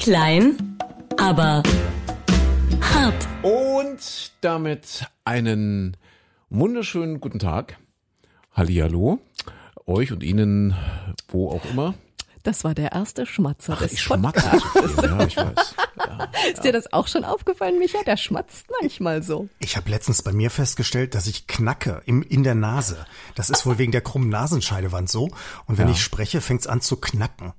Klein, aber hart. Und damit einen wunderschönen guten Tag. Hallihallo. Euch und Ihnen, wo auch immer. Das war der erste Schmatzer Ach, des ich schmatze so viel. Ja, ich weiß. Ja. Ist dir das auch schon aufgefallen, Micha? Der schmatzt manchmal so. Ich habe letztens bei mir festgestellt, dass ich knacke im, in der Nase. Das ist wohl wegen der krummen Nasenscheidewand so. Und wenn Ja. ich spreche, fängt's an zu knacken.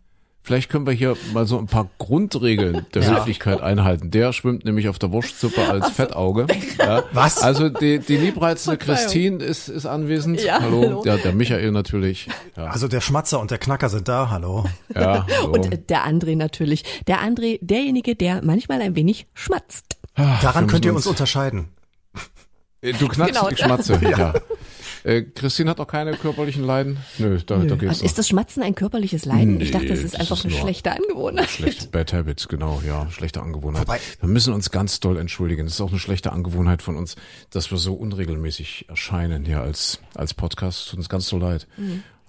Vielleicht können wir hier mal so ein paar Grundregeln der Höflichkeit einhalten. Der schwimmt nämlich auf der Wurstsuppe als Fettauge. Ja. Was? Also die, die liebreizende. Christine ist, ist anwesend. Ja, hallo. hallo. Ja, der Michael natürlich. Ja, Also der Schmatzer und der Knacker sind da, hallo. ja hallo. Und äh, der André natürlich. Der André, derjenige, der manchmal ein wenig schmatzt. Daran wir könnt ihr uns unterscheiden. Äh, Du knackst, Genau. ich schmatze. ja. Äh, Christine hat auch keine körperlichen Leiden? Nö, da, da geht's Also ist das Schmatzen ein körperliches Leiden? ich Nee, dachte, das ist das einfach ist eine nur- schlechte Angewohnheit. Schlechte Bad Habits, genau, ja, schlechte Angewohnheit. Wobei- wir müssen uns ganz doll entschuldigen. Das ist auch eine schlechte Angewohnheit von uns, dass wir so unregelmäßig erscheinen hier als, als Podcast. Tut uns ganz so leid.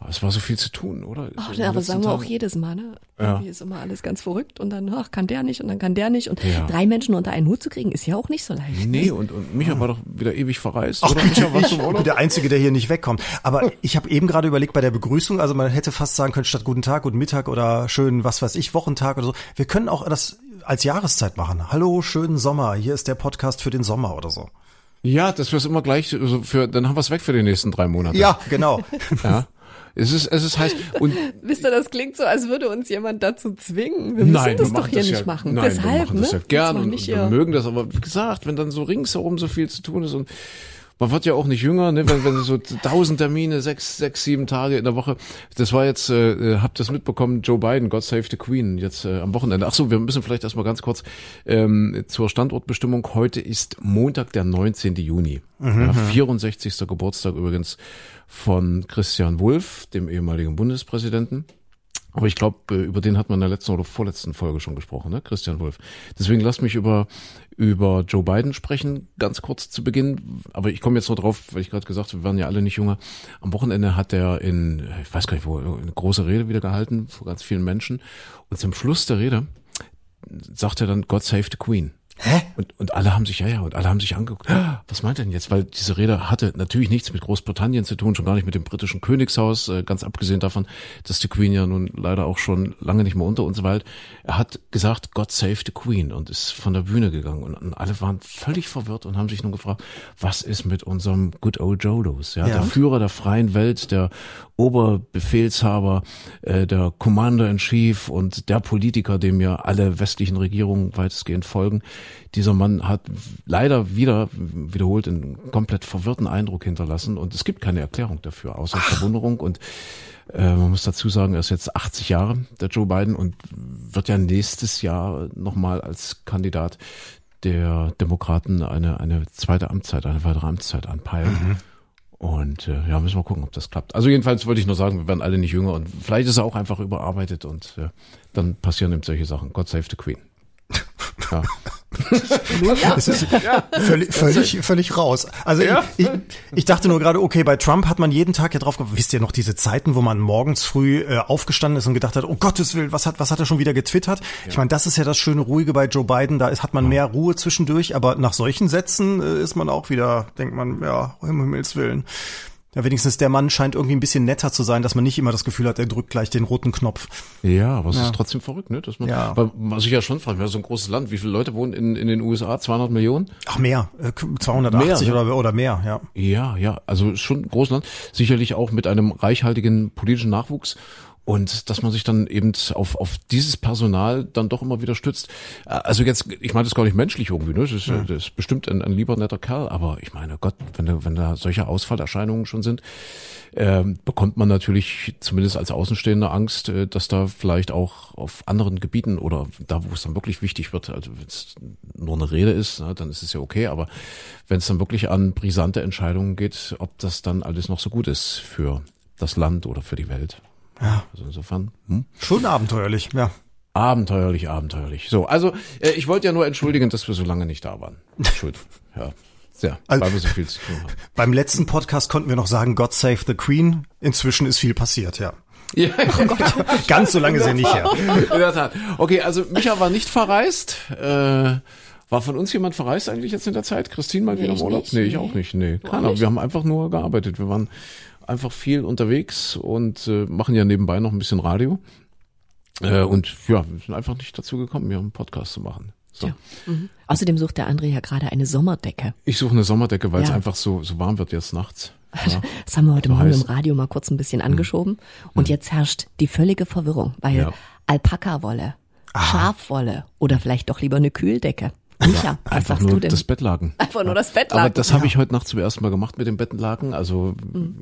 Aber Es war so viel zu tun, oder? Ach, So den aber sagen wir auch jedes Mal, ne? Ja. Irgendwie ist immer alles ganz verrückt und dann, ach, kann der nicht und dann kann der nicht. Und Ja. drei Menschen unter einen Hut zu kriegen, ist ja auch nicht so leicht. Nee, und, und Micha war doch wieder ewig verreist, oder? Micha, Ich bin Urlaub? der Einzige, der hier nicht wegkommt. Aber ich habe eben gerade überlegt bei der Begrüßung, also man hätte fast sagen können, statt guten Tag, guten Mittag oder schönen, was weiß ich, Wochentag oder so. Wir können auch das als Jahreszeit machen. Hallo, schönen Sommer. Hier ist der Podcast für den Sommer oder so. Ja, dass wir es immer gleich, so für, dann haben wir es weg für die nächsten drei Monate. Ja, genau. ja. Es ist, es ist heiß. Und Wisst ihr, das klingt so, als würde uns jemand dazu zwingen. Wir müssen Nein, das wir doch hier das nicht ja, machen. Nein, Deshalb, wir machen das ne? ja gern Jetzt mal und, und wir mögen das. Aber wie gesagt, wenn dann so ringsherum so viel zu tun ist und man wird ja auch nicht jünger, ne? wenn, wenn so tausend Termine, sechs, sechs, sieben Tage in der Woche. Das war jetzt, äh, habt ihr das mitbekommen, Joe Biden, God Save the Queen, jetzt äh, am Wochenende. Ach so, wir müssen vielleicht erstmal ganz kurz ähm, zur Standortbestimmung. Heute ist Montag, der 19. Juni. Ja, 64. Geburtstag übrigens von Christian Wulff, dem ehemaligen Bundespräsidenten. Aber ich glaube, über den hat man in der letzten oder vorletzten Folge schon gesprochen, ne? Christian Wolf. Deswegen lass mich über, über Joe Biden sprechen, ganz kurz zu Beginn. Aber ich komme jetzt nur drauf, weil ich gerade gesagt habe, wir waren ja alle nicht jünger. Am Wochenende hat er in, ich weiß gar nicht wo, eine große Rede wieder gehalten vor ganz vielen Menschen. Und zum Schluss der Rede sagt er dann, God save the Queen. Hä? Und, und alle haben sich, ja, ja, und alle haben sich angeguckt, "Ah, was meint er denn jetzt? Weil diese Rede hatte natürlich nichts mit Großbritannien zu tun, schon gar nicht mit dem britischen Königshaus, äh, ganz abgesehen davon, dass die Queen ja nun leider auch schon lange nicht mehr unter uns weilt. Er hat gesagt, God save the Queen und ist von der Bühne gegangen und, und alle waren völlig verwirrt und haben sich nur gefragt, was ist mit unserem Good Old Joe los? Ja, Ja. der Führer der freien Welt, der Oberbefehlshaber, äh, der Commander in Chief und der Politiker, dem ja alle westlichen Regierungen weitestgehend folgen. Dieser Mann hat leider wieder wiederholt einen komplett verwirrten Eindruck hinterlassen und es gibt keine Erklärung dafür, außer Verwunderung und äh, man muss dazu sagen, er ist jetzt 80 Jahre, der Joe Biden, und wird ja nächstes Jahr nochmal als Kandidat der Demokraten eine, eine zweite Amtszeit, eine weitere Amtszeit anpeilen. Und äh, ja, müssen wir gucken, ob das klappt. Also jedenfalls wollte ich nur sagen, wir werden alle nicht jünger und vielleicht ist er auch einfach überarbeitet und äh, dann passieren eben solche Sachen. God save the Queen. Ja. Es ist völlig, völlig, völlig raus. Also Ja. ich, ich, ich dachte nur gerade, okay, bei Trump hat man jeden Tag ja drauf. Wisst ihr noch diese Zeiten, wo man morgens früh äh, aufgestanden ist und gedacht hat, oh Gottes Willen, was hat, was hat er schon wieder getwittert? Ich meine, das ist ja das schöne Ruhige bei Joe Biden. Da ist, hat man mehr Ruhe zwischendurch, aber nach solchen Sätzen äh, ist man auch wieder, denkt man, ja, um Himmels Willen. Ja, wenigstens der Mann scheint irgendwie ein bisschen netter zu sein, dass man nicht immer das Gefühl hat, er drückt gleich den roten Knopf. Ja, aber es ist trotzdem verrückt, ne? Dass man, Ja. Weil man sich ja schon fragt, wir haben so ein großes Land, wie viele Leute wohnen in, in den USA? 200 Millionen? Ach, mehr, äh, 280 Mehr, ne? oder, oder mehr, ja. Ja, ja, also schon ein großes Land, sicherlich auch mit einem reichhaltigen politischen Nachwuchs. Und dass man sich dann eben auf, auf dieses Personal dann doch immer wieder stützt. Also jetzt, ich meine das gar nicht menschlich irgendwie, ne? Das ist, das ist bestimmt ein, ein lieber netter Kerl, aber ich meine, Gott, wenn da, wenn da solche Ausfallerscheinungen schon sind, ähm, bekommt man natürlich zumindest als Außenstehender Angst, äh, dass da vielleicht auch auf anderen Gebieten oder da, wo es dann wirklich wichtig wird, also wenn es nur eine Rede ist, ne, dann ist es ja okay, aber wenn es dann wirklich an brisante Entscheidungen geht, ob das dann alles noch so gut ist für das Land oder für die Welt. Ja. Also insofern, hm? Schon abenteuerlich, ja. abenteuerlich, abenteuerlich. So, also äh, ich wollte ja nur entschuldigen, dass wir so lange nicht da waren. Entschuldigung, ja. Ja, Also- weil wir so viel zu tun haben. Beim letzten Podcast konnten wir noch sagen, God save the Queen. Inzwischen ist viel passiert, ja. Ja, Ganz so lange ist er nicht her. in der Tat. Okay, also Micha war nicht verreist. Äh, war von uns jemand verreist eigentlich jetzt in der Zeit? Christine mal Nee, wieder im Urlaub? nicht. Nee, ich Nee. auch nicht. Nee, keiner. nicht? Wir haben einfach nur gearbeitet. Wir waren einfach viel unterwegs und äh, machen ja nebenbei noch ein bisschen Radio. Äh, und ja, wir sind einfach nicht dazu gekommen, hier einen Podcast zu machen. So. Ja. Mhm. Außerdem sucht der André ja gerade eine Sommerdecke. Ich suche eine Sommerdecke, weil es Ja. einfach so, so warm wird jetzt nachts. Ja. Das haben wir heute Morgen heiß. im Radio mal kurz ein bisschen angeschoben. Und jetzt herrscht die völlige Verwirrung, weil. Alpaka-Wolle, Schafwolle oder vielleicht doch lieber eine Kühldecke. Micha, was Einfach sagst nur du denn? das Bettlaken. Einfach nur das Bettlaken. Aber das habe ich heute Nacht zum ersten Mal gemacht mit dem Bettenlaken. Also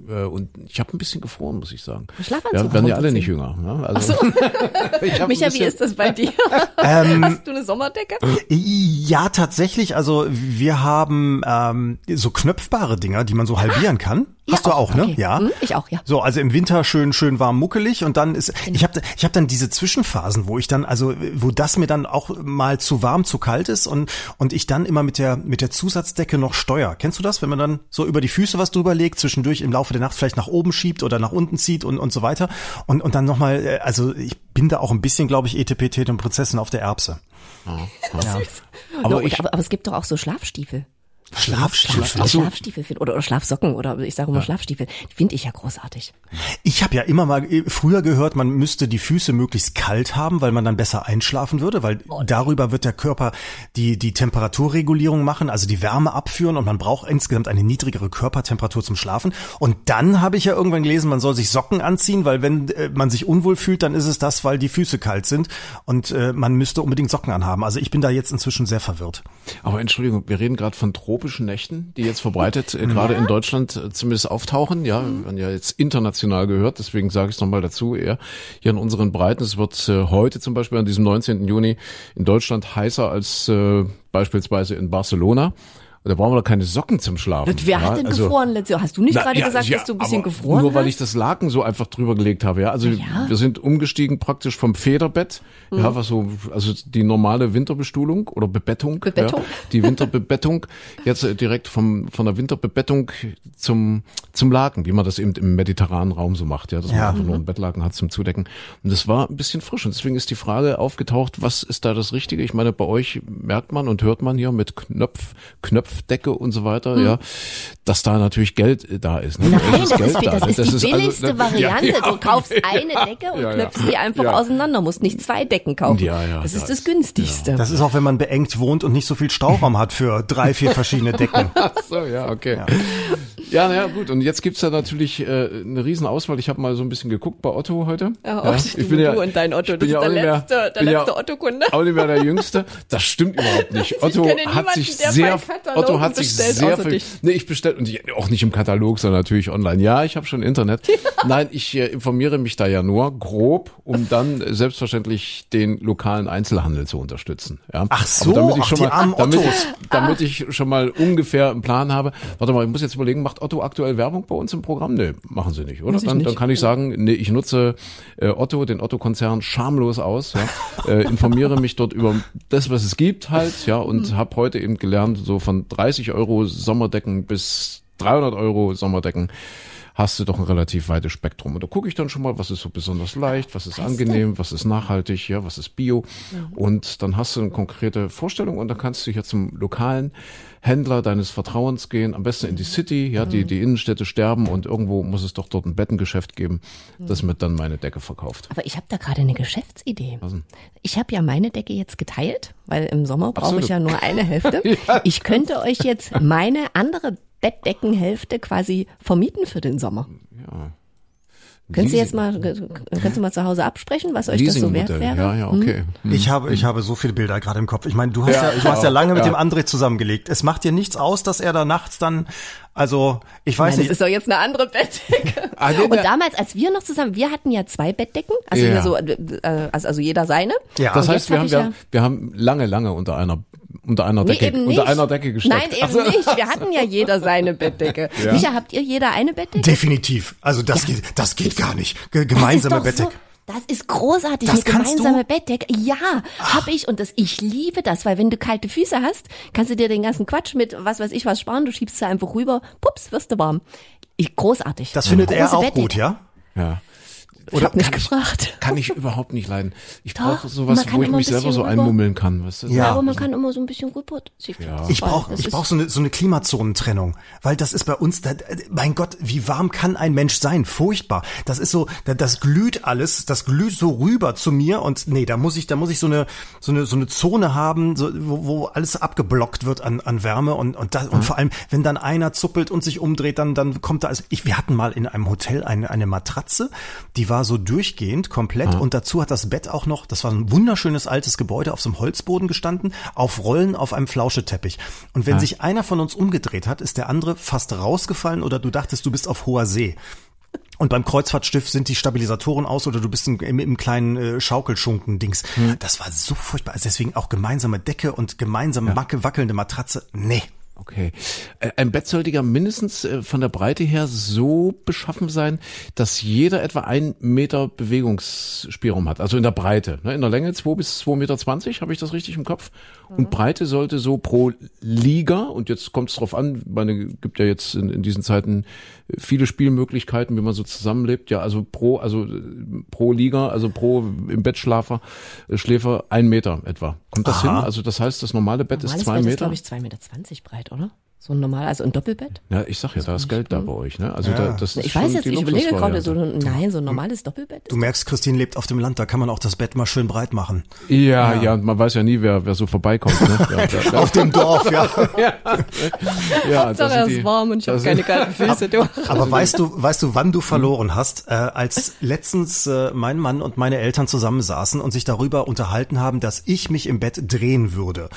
äh, und ich habe ein bisschen gefroren, muss ich sagen. Schlafanzug Ja, werden ja alle nicht jünger. Ne? Also, ein Micha, wie ist das bei dir? Ähm, Hast du eine Sommerdecke? Ja, tatsächlich. Also wir haben ähm, so knöpfbare Dinger, die man so halbieren kann. Hast du auch, ne? Okay. Ja. Hm, ich auch, ja. So, also im Winter schön, schön warm, muckelig und dann ist, ich habe, ich habe dann diese Zwischenphasen, wo ich dann, also wo das mir dann auch mal zu warm, zu kalt ist und und ich dann immer mit der mit der Zusatzdecke noch steuer. Kennst du das, wenn man dann so über die Füße was drüber legt, zwischendurch im Laufe der Nacht vielleicht nach oben schiebt oder nach unten zieht und und so weiter und und dann noch mal, äh, also ich bin da auch ein bisschen, glaube ich, ETPT und Prozessen auf der Erbse. aber No, ich, aber, aber es gibt doch auch so Schlafstiefel. Schlafstiefel. Schlaf, Schlafstiefel find, oder, oder Schlafsocken oder ich sage immer Schlafstiefel. Die finde ich ja großartig. Ich habe ja immer mal äh, früher gehört, man müsste die Füße möglichst kalt haben, weil man dann besser einschlafen würde, weil darüber wird der Körper die die Temperaturregulierung machen, also die Wärme abführen und man braucht insgesamt eine niedrigere Körpertemperatur zum Schlafen. Und dann habe ich ja irgendwann gelesen, man soll sich Socken anziehen, weil wenn äh, man sich unwohl fühlt, dann ist es das, weil die Füße kalt sind und äh, man müsste unbedingt Socken anhaben. Also ich bin da jetzt inzwischen sehr verwirrt. aber Entschuldigung, wir reden gerade von tropischen Nächten, die jetzt verbreitet äh, gerade in Deutschland äh, zumindest auftauchen. Ja, wir werden ja jetzt international gehört, deswegen sage ich es nochmal dazu. Eher hier in unseren Breiten. Es wird äh, heute zum Beispiel an diesem 19. Juni in Deutschland heißer als äh, beispielsweise in Barcelona. Und da brauchen wir doch keine Socken zum Schlafen. Wer ja, hat denn also- gefroren letztes Jahr? Hast du nicht Na, gerade ja, gesagt, ja, dass du ein bisschen gefroren Nur weil hast? ich das Laken so einfach drüber gelegt habe, ja. Also Ja. wir sind umgestiegen praktisch vom Federbett, Mhm. ja, was so, also die normale Winterbestuhlung oder Bebettung. Bebettung? Ja, die Winterbebettung, jetzt äh, direkt vom, von der Winterbebettung zum, zum Laken, wie man das eben im mediterranen Raum so macht, ja, dass Ja. man einfach nur ein Bettlaken hat zum Zudecken. Und das war ein bisschen frisch und deswegen ist die Frage aufgetaucht, was ist da das Richtige? Ich meine, bei euch merkt man und hört man hier mit Knopf, Knöpfdecke und so weiter, ja, dass da natürlich Geld äh, da ist. Ne? Hm. Nein, das Geld ist, da, das ne? ist die also, billigste ne? Variante. Ja, ja, du kaufst eine Decke und Ja, ja. knüpfst die einfach Ja. auseinander, musst nicht zwei Decken kaufen. Ja, ja, das da ist das ist- günstigste. Das ist auch, wenn man beengt wohnt und nicht so viel Stauraum hat für drei, vier verschiedene Decken. So, ja, okay. Ja, naja, gut. Und jetzt gibt's da natürlich äh, eine riesen Auswahl. Ich habe mal so ein bisschen geguckt bei Otto heute. Ja, Otto, du- du und dein Otto, ich das ist der mehr- letzte- der letzte Otto-Kunde. Auch nicht mehr der Jüngste. Das stimmt überhaupt nicht. Otto kenne hat niemanden, sich der sehr, Otto hat sich sehr viel, dich. nee, ich bestelle, und ich, auch nicht im Katalog, sondern natürlich online. Ja, ich habe schon Internet. Nein, ich äh, informiere mich da ja nur grob, um dann äh, selbstverständlich den lokalen Einzelhandel zu unterstützen. Ja. Ach so, Aber damit ich ach, schon die mal, armen damit, Ottos. damit ich schon mal ungefähr einen Plan habe. Warte mal, ich muss jetzt überlegen, macht Otto aktuell Werbung bei uns im Programm? Nee, machen sie nicht, oder? Dann, nicht. dann kann ich sagen, nee, ich nutze äh, Otto, den Otto-Konzern schamlos aus, ja, äh, informiere mich dort über das, was es gibt halt, ja, und habe heute eben gelernt, so von 30 Euro Sommerdecken bis 300 Euro Sommerdecken hast du doch ein relativ weites Spektrum. Und da gucke ich dann schon mal, was ist so besonders leicht, was ist angenehm, was ist nachhaltig, ja, was ist bio. Und dann hast du eine konkrete Vorstellung und dann kannst du hier zum lokalen Händler deines Vertrauens gehen, am besten in die City, ja, die, die Innenstädte sterben und irgendwo muss es doch dort ein Bettengeschäft geben, das mir dann meine Decke verkauft. Aber ich habe da gerade eine Geschäftsidee. Ich habe ja meine Decke jetzt geteilt, weil im Sommer brauche ich du- ja nur eine Hälfte. Ja. Ich könnte euch jetzt meine andere Bettdeckenhälfte quasi vermieten für den Sommer. Ja. Könntest du jetzt mal, könntest du mal zu Hause absprechen, was euch das so wert wäre? Ja, ja, okay. Hm. Ich habe, ich habe so viele Bilder gerade im Kopf. Ich meine, du hast ja, Ja, du hast ja lange mit Ja. dem André zusammengelegt. Es macht dir nichts aus, dass er da nachts dann, also, ich weiß Nein, das nicht. ist doch jetzt eine andere Bettdecke. Ah, nee, Und damals, als wir noch zusammen, wir hatten ja zwei Bettdecken, also Ja. so, äh, also, also jeder seine. Ja. Das Und heißt, wir hab haben, wir, ja- haben, wir haben lange, lange unter einer, unter einer Nee, Decke, unter einer Decke gesteckt. Nein, eben Ach so. nicht. Wir hatten ja jeder seine Bettdecke. Ja. Micha, habt ihr jeder eine Bettdecke? Definitiv. Also das geht, das geht gar nicht. Das gemeinsame Bettdecke. So, das ist großartig, Das eine kannst du? gemeinsame Bettdecke. Ja, hab ich und das, ich liebe das, weil wenn du kalte Füße hast, kannst du dir den ganzen Quatsch mit was weiß ich was sparen, du schiebst sie einfach rüber, pups, wirst du warm. Ich, großartig. Das findet er Große auch Bettdecke. gut, ja? Ja. Ich hab nicht kann gefragt. Ich, kann ich überhaupt nicht leiden. Ich brauche sowas, wo ich mich selber so rüber- einmummeln kann. Weißt du? Ja. Ja, aber man kann immer so ein bisschen rüber. Ja. Ich brauche das ich brauch so eine, so eine Klimazonentrennung, weil das ist bei uns, da, mein Gott, wie warm kann ein Mensch sein? Furchtbar. Das ist so, da, das glüht alles, das glüht so rüber zu mir und nee, da muss ich, da muss ich so eine, so eine, so eine Zone haben, so, wo, wo alles abgeblockt wird an, an Wärme und, und, da, und vor allem, wenn dann einer zuppelt und sich umdreht, dann, dann kommt da, also ich, wir hatten mal in einem Hotel eine, eine Matratze, die war so durchgehend komplett und dazu hat das Bett auch noch, das war ein wunderschönes altes Gebäude auf so einem Holzboden gestanden, auf Rollen auf einem Flauscheteppich. Und wenn sich einer von uns umgedreht hat, ist der andere fast rausgefallen oder du dachtest, du bist auf hoher See. Und beim Kreuzfahrtschiff sind die Stabilisatoren aus oder du bist im, im, kleinen äh, Schaukelschunken-Dings. Das war so furchtbar. Also deswegen auch gemeinsame Decke und gemeinsame Macke, wackelnde Matratze. Nee. Okay. Ein Bett sollte ja mindestens äh, von der Breite her so beschaffen sein, dass jeder etwa ein Meter Bewegungsspielraum hat. Also in der Breite. ne? In der Länge zwei bis zwei Meter, zwanzig, habe ich das richtig im Kopf? Und Breite sollte so pro Liga, und jetzt kommt es drauf an, meine, gibt ja jetzt in, in diesen Zeiten äh, viele Spielmöglichkeiten, wie man so zusammenlebt. Ja, also pro, also äh, pro Liga, also pro im Bettschlafer, äh, Schläfer ein Meter etwa. Kommt das Aha. hin? Also das heißt, das normale Bett ist Normales zwei Bett ist, Meter? glaube ich, zwei Meter zwanzig breit, oder? So ein normal, also ein Doppelbett? Ja, ich sag ja, da ist Geld da bei euch, ne? Also da, das ist Ich weiß jetzt, die ich überlege gerade so, ein- nein, so ein normales Doppelbett. Du merkst, Christine lebt auf dem Land, da kann man auch das Bett mal schön breit machen. Ja, ja, und man weiß ja nie, wer, wer so vorbeikommt, ne? Ja, ja, Auf dem Dorf, ja. ja, da sind die- warm und ich da habe keine kalten Füße. Du. Aber weißt du, weißt du, wann du verloren hast? Äh, als letztens äh, mein Mann und meine Eltern zusammensaßen und sich darüber unterhalten haben, dass ich mich im Bett drehen würde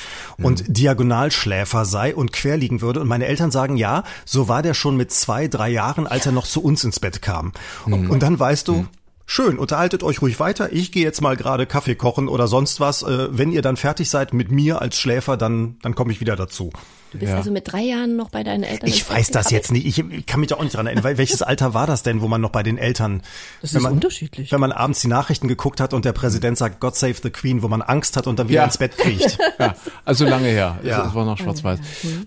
und Diagonalschläfer sei und quer liegen würde. Und meine Eltern sagen, ja, so war der schon mit zwei, drei Jahren, als er noch zu uns ins Bett kam. Und, und dann weißt du, Schön, unterhaltet euch ruhig weiter. Ich gehe jetzt mal gerade Kaffee kochen oder sonst was. Äh, wenn ihr dann fertig seid mit mir als Schläfer, dann, dann komme ich wieder dazu. Du bist Ja. also mit drei Jahren noch bei deinen Eltern. Ich weiß das jetzt nicht. Ich kann mich da auch nicht dran erinnern. Welches Alter war das denn, wo man noch bei den Eltern, Das wenn ist man, unterschiedlich. wenn man abends die Nachrichten geguckt hat und der Präsident sagt, God save the Queen, wo man Angst hat und dann wieder Ja. ins Bett kriecht. Ja, also lange her. Ja. Es war noch schwarz-weiß.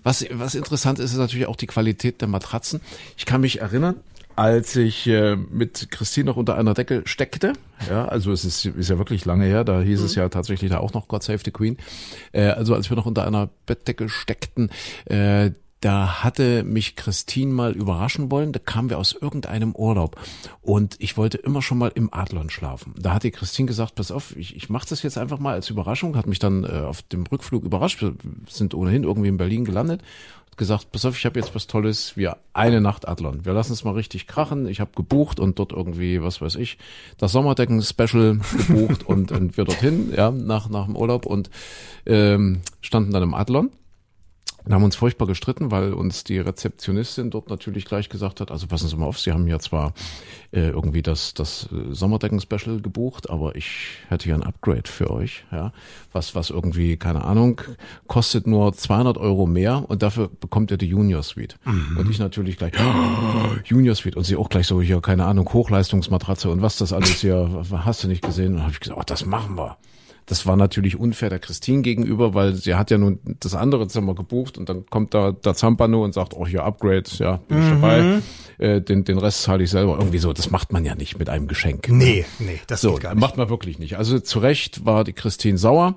Was, was interessant ist, ist natürlich auch die Qualität der Matratzen. Ich kann mich erinnern, als ich äh, mit Christine noch unter einer Decke steckte, ja, also es ist, ist ja wirklich lange her, da hieß es ja tatsächlich da auch noch God Save the Queen. Äh, also als wir noch unter einer Bettdecke steckten, äh, da hatte mich Christine mal überraschen wollen. Da kamen wir aus irgendeinem Urlaub und ich wollte immer schon mal im Adlon schlafen. Da hat die Christine gesagt, pass auf, ich, ich mache das jetzt einfach mal als Überraschung. Hat mich dann äh, auf dem Rückflug überrascht. Wir sind ohnehin irgendwie in Berlin gelandet. Gesagt, pass auf, ich habe jetzt was Tolles. Wir eine Nacht Adlon. Wir lassen es mal richtig krachen. Ich habe gebucht und dort irgendwie, was weiß ich, das Sommerdecken-Special gebucht und, und wir dorthin, ja, nach, nach dem Urlaub und ähm, standen dann im Adlon. Wir haben uns furchtbar gestritten, weil uns die Rezeptionistin dort natürlich gleich gesagt hat, also passen Sie mal auf, Sie haben ja zwar äh, irgendwie das, das äh, Sommerdecken-Special gebucht, aber ich hätte hier ein Upgrade für euch, ja, was, was irgendwie, keine Ahnung, kostet nur 200 Euro mehr und dafür bekommt ihr die Junior Suite. Und ich natürlich gleich, oh, Junior Suite und sie auch gleich so hier, keine Ahnung, Hochleistungsmatratze und was das alles hier, hast du nicht gesehen? Und dann habe ich gesagt, oh, das machen wir. Das war natürlich unfair der Christine gegenüber, weil sie hat ja nun das andere Zimmer gebucht und dann kommt da der Zampano und sagt, oh hier Upgrade, ja, bin ich dabei. Äh, den, den Rest zahle ich selber. Irgendwie so, das macht man ja nicht mit einem Geschenk. Nee, nee, das So, geht gar nicht. macht man wirklich nicht. Also zu Recht war die Christine sauer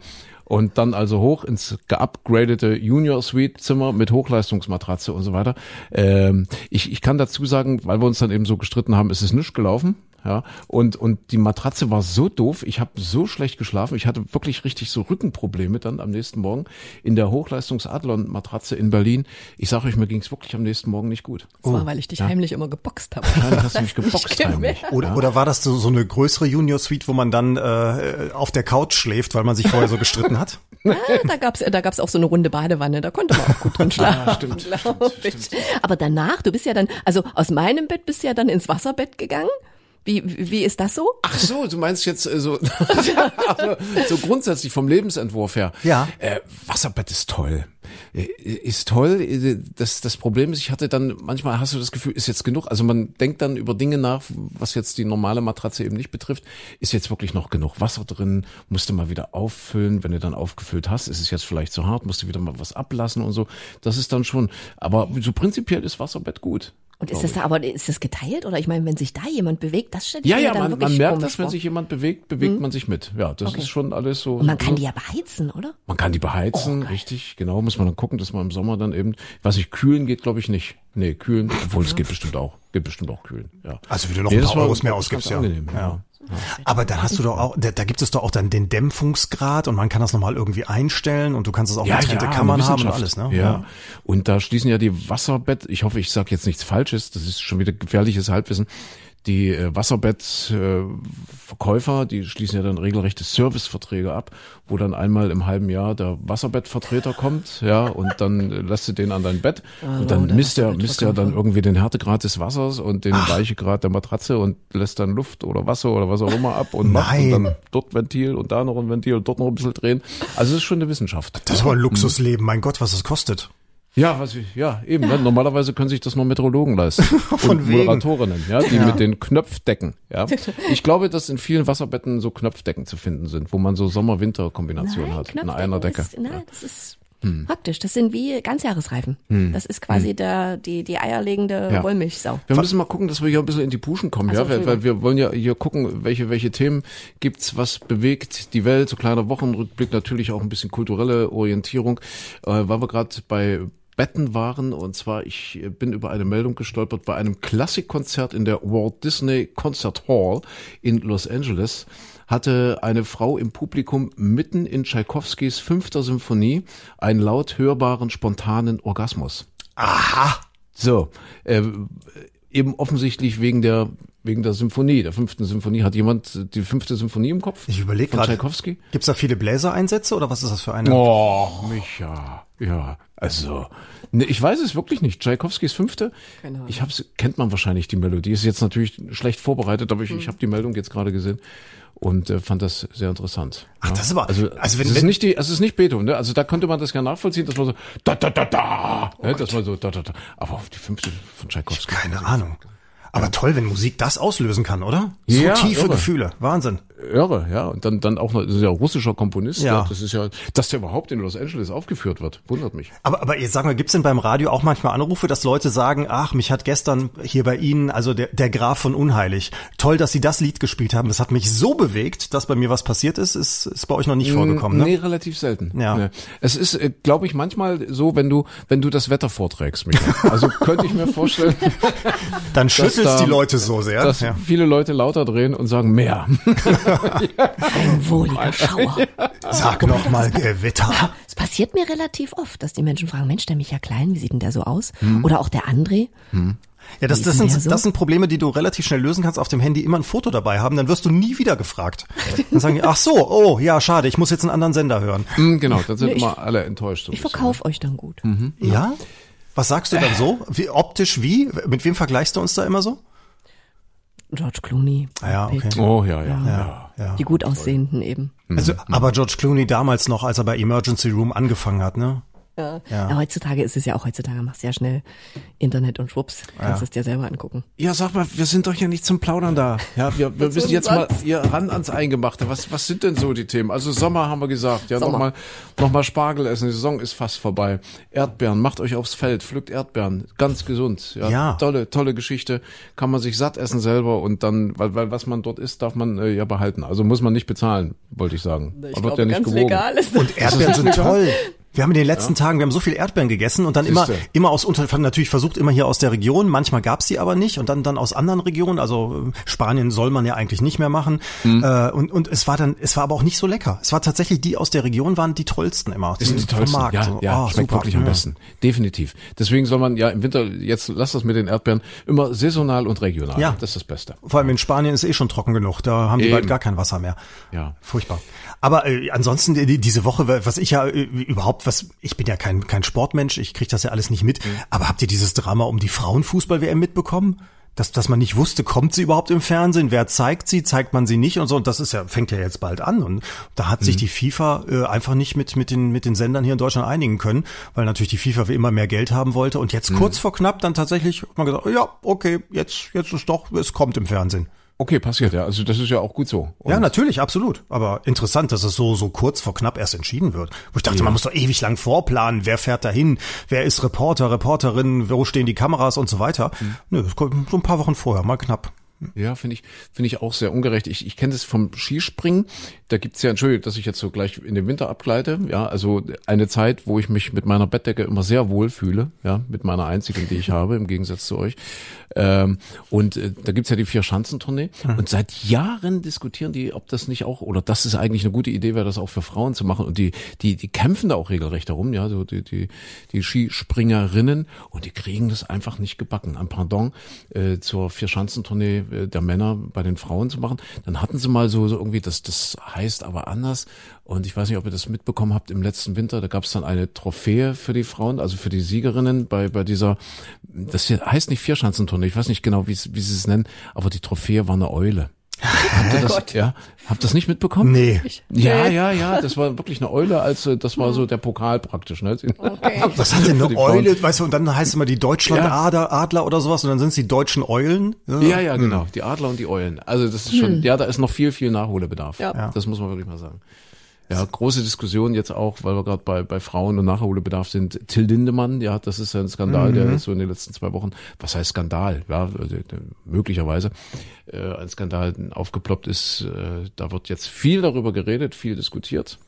und dann also hoch ins geupgradete Junior Suite Zimmer mit Hochleistungsmatratze und so weiter. Ähm, ich, ich kann dazu sagen, weil wir uns dann eben so gestritten haben, ist es nicht gelaufen. Ja, und, und die Matratze war so doof, ich habe so schlecht geschlafen, ich hatte wirklich richtig so Rückenprobleme dann am nächsten Morgen in der Hochleistungs-Adlon-Matratze in Berlin. Ich sage euch, mir ging es wirklich am nächsten Morgen nicht gut. Das war, weil ich dich heimlich immer geboxt habe. Dann hast du mich geboxt Ich heimlich. Oder, oder war das so, so eine größere Junior Suite, wo man dann äh, auf der Couch schläft, weil man sich vorher so gestritten hat? Ah, da gab's da gab's auch so eine runde Badewanne, da konnte man auch gut drin schlafen, Ah, stimmt, glaub ich. Aber danach, du bist ja dann, also aus meinem Bett bist du ja dann ins Wasserbett gegangen. Wie, wie wie ist das so? Ach so, du meinst jetzt äh, so, also, so grundsätzlich vom Lebensentwurf her. Ja. Äh, Wasserbett ist toll. Äh, Ist toll. Äh, Das, das Problem ist, ich hatte dann, manchmal hast du das Gefühl, ist jetzt genug. Also man denkt dann über Dinge nach, was jetzt die normale Matratze eben nicht betrifft. Ist jetzt wirklich noch genug Wasser drin? Musst du mal wieder auffüllen. Wenn du dann aufgefüllt hast, ist es jetzt vielleicht zu hart, musst du wieder mal was ablassen und so. Das ist dann schon, aber so prinzipiell ist Wasserbett gut. Und ist das da, aber ist das geteilt? Oder ich meine, wenn sich da jemand bewegt, das stelle ich Ja, mir ja, dann man, wirklich man merkt, dass wenn vor. sich jemand bewegt, bewegt man sich mit. Ja, das ist schon alles so. Und man kann so, die ja beheizen, oder? man kann die beheizen, richtig, genau, muss man dann gucken, dass man im Sommer dann eben, was ich kühlen geht, glaube ich nicht. Nee, kühlen, obwohl es geht bestimmt auch, geht bestimmt auch kühlen, ja. Also wie du noch Nee, ein paar Euros mehr ausgibst, ja. angenehm, ja. Aber dann hast du doch auch, da, da gibt es doch auch dann den Dämpfungsgrad und man kann das nochmal irgendwie einstellen und du kannst es auch getrennte Kammern eine haben und alles, ne? Ja. Und da schließen ja die Wasserbett, ich hoffe, ich sage jetzt nichts Falsches, das ist schon wieder gefährliches Halbwissen. Die äh, Wasserbettverkäufer, die schließen ja dann regelrechte Serviceverträge ab, wo dann einmal im halben Jahr der Wasserbettvertreter kommt, ja, und dann äh, lässt du den an dein Bett und dann misst er, misst er dann irgendwie den Härtegrad des Wassers und den Weichegrad der Matratze und lässt dann Luft oder Wasser oder was auch immer ab und macht und Nein. dann dort Ventil und da noch ein Ventil und dort noch ein bisschen drehen. Also es ist schon eine Wissenschaft. Das ist aber ein Luxusleben, mein Gott, was das kostet. Ja, was, ich- ja, eben. Ne? Normalerweise können sich das nur Meteorologen leisten. Von und wegen. Moderatorinnen, ja, die mit den Knöpfdecken. Ja. Ich glaube, dass in vielen Wasserbetten so Knöpfdecken zu finden sind, wo man so Sommer-Winter-Kombination hat in einer Decke. Ist, nein, das ist praktisch. Das sind wie Ganzjahresreifen. Das ist quasi der, die, die eierlegende Ja. Wollmilchsau. Wir müssen mal gucken, dass wir hier ein bisschen in die Puschen kommen, Ach so, ja, weil, weil wir wollen ja hier gucken, welche welche Themen gibt's, was bewegt die Welt, so kleiner Wochenrückblick, natürlich auch ein bisschen kulturelle Orientierung, äh, weil wir gerade bei Betten waren und zwar ich bin über eine Meldung gestolpert bei einem Klassikkonzert in der Walt Disney Concert Hall in Los Angeles hatte eine Frau im Publikum mitten in Tschaikowskis fünfter Symphonie einen laut hörbaren spontanen Orgasmus. Aha. So, äh, eben offensichtlich wegen der wegen der Symphonie, der fünften Symphonie. Hat jemand die fünfte Symphonie im Kopf? Ich überlege Von gerade. Tchaikovsky? Gibt's da viele Bläsereinsätze oder was ist das für eine? Oh, Micha. Ja, also, ne, ich weiß es wirklich nicht. Tchaikovskys fünfte. Keine Ahnung. Ich hab's, kennt man wahrscheinlich die Melodie. Ist jetzt natürlich schlecht vorbereitet, aber ich, Hm. ich habe die Meldung jetzt gerade gesehen und äh, fand das sehr interessant. Ach, das ist aber- also, also wenn- es ist nicht die, es ist nicht Beethoven, ne? Also da könnte man das ja nachvollziehen, dass man so da da da da, ne? dass man so da da da. Aber auf die fünfte von Tchaikovsky. Keine Ahnung. Aber toll, wenn Musik das auslösen kann, oder? So Ja, tiefe irre. Gefühle. Wahnsinn. Irre, ja. Und dann, dann auch noch, das ist ja russischer Komponist. Ja. Ja. Das ist ja, dass der überhaupt in Los Angeles aufgeführt wird, wundert mich. Aber, aber jetzt sag mal, gibt's denn beim Radio auch manchmal Anrufe, dass Leute sagen, ach, mich hat gestern hier bei Ihnen, also der, der Graf von Unheilig, toll, dass Sie das Lied gespielt haben. Das hat mich so bewegt, dass bei mir was passiert ist. Ist, ist bei euch noch nicht vorgekommen, ne? Nee, relativ selten. Ja. Nee. Es ist, äh, glaube ich, manchmal so, wenn du, wenn du das Wetter vorträgst, Michael. Also könnte ich mir vorstellen, Dann schüttelst da- die Leute so sehr. dass ja. viele Leute lauter drehen und sagen mehr. Ein wohliger Schauer. Sag noch mal Gewitter. Es passiert mir relativ oft, dass die Menschen fragen, Mensch, der Micha Klein, wie sieht denn der so aus? Hm. Oder auch der André. Ja, das, das, sind, das sind Probleme, die du relativ schnell lösen kannst auf dem Handy. Immer ein Foto dabei haben, dann wirst du nie wieder gefragt. Dann sagen die, ach so, oh, ja, schade, ich muss jetzt einen anderen Sender hören. Hm, genau, dann sind ich- immer alle enttäuscht. So Ich verkaufe euch dann gut. Mhm. Ja? Was sagst du dann so? Wie, optisch wie? Mit wem vergleichst du uns da immer so? George Clooney. Ah ja, okay. Oh, ja, ja. ja. Ja, ja. Die gut aussehenden eben. Also, aber George Clooney damals noch, als er bei Emergency Room angefangen hat, ne? Ja. Ja, heutzutage ist es ja auch, heutzutage machst du ja schnell Internet und schwupps, kannst es dir selber angucken. Ja, sag mal, wir sind doch ja nicht zum Plaudern da. Ja, wir, wir müssen jetzt mal hier ran ans Eingemachte. Was, was sind denn so die Themen? Also Sommer haben wir gesagt. Ja, Sommer. nochmal, noch mal Spargel essen. Die Saison ist fast vorbei. Erdbeeren, macht euch aufs Feld, pflückt Erdbeeren. Ganz gesund. Ja, Ja. Tolle, tolle Geschichte. Kann man sich satt essen selber und dann, weil, weil was man dort isst, darf man äh, ja behalten. Also muss man nicht bezahlen, wollte ich sagen. Ich Aber glaube, ganz legal ist das. Und Erdbeeren sind toll. Wir haben in den letzten Tagen, wir haben so viel Erdbeeren gegessen und dann immer, Siehste. immer aus unter, natürlich versucht immer hier aus der Region. Manchmal gab's die aber nicht und dann, dann aus anderen Regionen. Also äh, Spanien soll man ja eigentlich nicht mehr machen. Mhm. Äh, und, und es war dann, es war aber auch nicht so lecker. Es war tatsächlich die aus der Region waren die tollsten immer. Das sind die tollsten. vom Markt. Ja, So, ja oh, schmeckt super. wirklich am Ja. besten. Definitiv. Deswegen soll man ja im Winter, jetzt lass das mit den Erdbeeren, immer saisonal und regional. Ja. Das ist das Beste. Vor allem in Spanien ist eh schon trocken genug. Da haben die Eben. bald gar kein Wasser mehr. Ja. Furchtbar. Aber äh, ansonsten die, diese Woche, was ich ja äh, überhaupt, was ich bin ja kein kein Sportmensch, ich krieg das ja alles nicht mit. Aber habt ihr dieses Drama um die Frauenfußball-WM mitbekommen? Dass, dass man nicht wusste, kommt sie überhaupt im Fernsehen? Wer zeigt sie? Zeigt man sie nicht? Und so. Und das ist ja fängt ja jetzt bald an. Und da hat sich die FIFA äh, einfach nicht mit mit den mit den Sendern hier in Deutschland einigen können, weil natürlich die FIFA wie immer mehr Geld haben wollte. Und jetzt kurz vor knapp dann tatsächlich hat man gesagt, ja okay, jetzt jetzt ist doch, es kommt im Fernsehen. Okay, passiert, ja. Also das ist ja auch gut so. Und Ja, natürlich, absolut. Aber interessant, dass es so, so kurz vor knapp erst entschieden wird. Wo ich dachte, man muss doch ewig lang vorplanen. Wer fährt dahin? Wer ist Reporter, Reporterin? Wo stehen die Kameras und so weiter? Nö, das kommt so ein paar Wochen vorher, mal knapp. Ja, finde ich, finde ich auch sehr ungerecht. Ich, ich kenne das vom Skispringen. Da gibt's ja, Entschuldigung, dass ich jetzt so gleich in den Winter abgleite. Ja, also eine Zeit, wo ich mich mit meiner Bettdecke immer sehr wohl fühle. Ja, mit meiner einzigen, die ich habe, im Gegensatz zu euch. Ähm, und äh, da gibt's ja die Vier-Schanzentournee. Und seit Jahren diskutieren die, ob das nicht auch, oder das ist eigentlich eine gute Idee wäre, das auch für Frauen zu machen. Und die, die, die kämpfen da auch regelrecht darum, ja, so die, die, die Skispringerinnen. Und die kriegen das einfach nicht gebacken. Ein Pardon äh, zur Vier-Schanzentournee der Männer bei den Frauen zu machen. Dann hatten sie mal so, so irgendwie, das, das heißt aber anders. Und ich weiß nicht, ob ihr das mitbekommen habt, im letzten Winter, da gab es dann eine Trophäe für die Frauen, also für die Siegerinnen bei, bei dieser, das hier heißt nicht Vierschanzentournee, ich weiß nicht genau, wie, wie sie es nennen, aber die Trophäe war eine Eule. Habt ihr das, ja, habt ihr das nicht mitbekommen? Nee. Ja, ja, ja, das war wirklich eine Eule, als äh, das war so der Pokal praktisch. Ne? Okay. Was hat denn eine. Eule? Weißt du, und dann heißt es immer die Deutschlandadler Adler oder sowas und dann sind es die deutschen Eulen. Ja, ja, genau. Die Adler und die Eulen. Also das ist schon, ja, da ist noch viel, viel Nachholbedarf. Ja. Ja. Das muss man wirklich mal sagen. Ja, große Diskussion jetzt auch, weil wir gerade bei, bei Frauen und Nachholbedarf sind. Till Lindemann, ja, das ist ja ein Skandal, der so in den letzten zwei Wochen, was heißt Skandal? Ja, also, der- möglicherweise äh, ein Skandal aufgeploppt ist. Äh, da wird jetzt viel darüber geredet, viel diskutiert.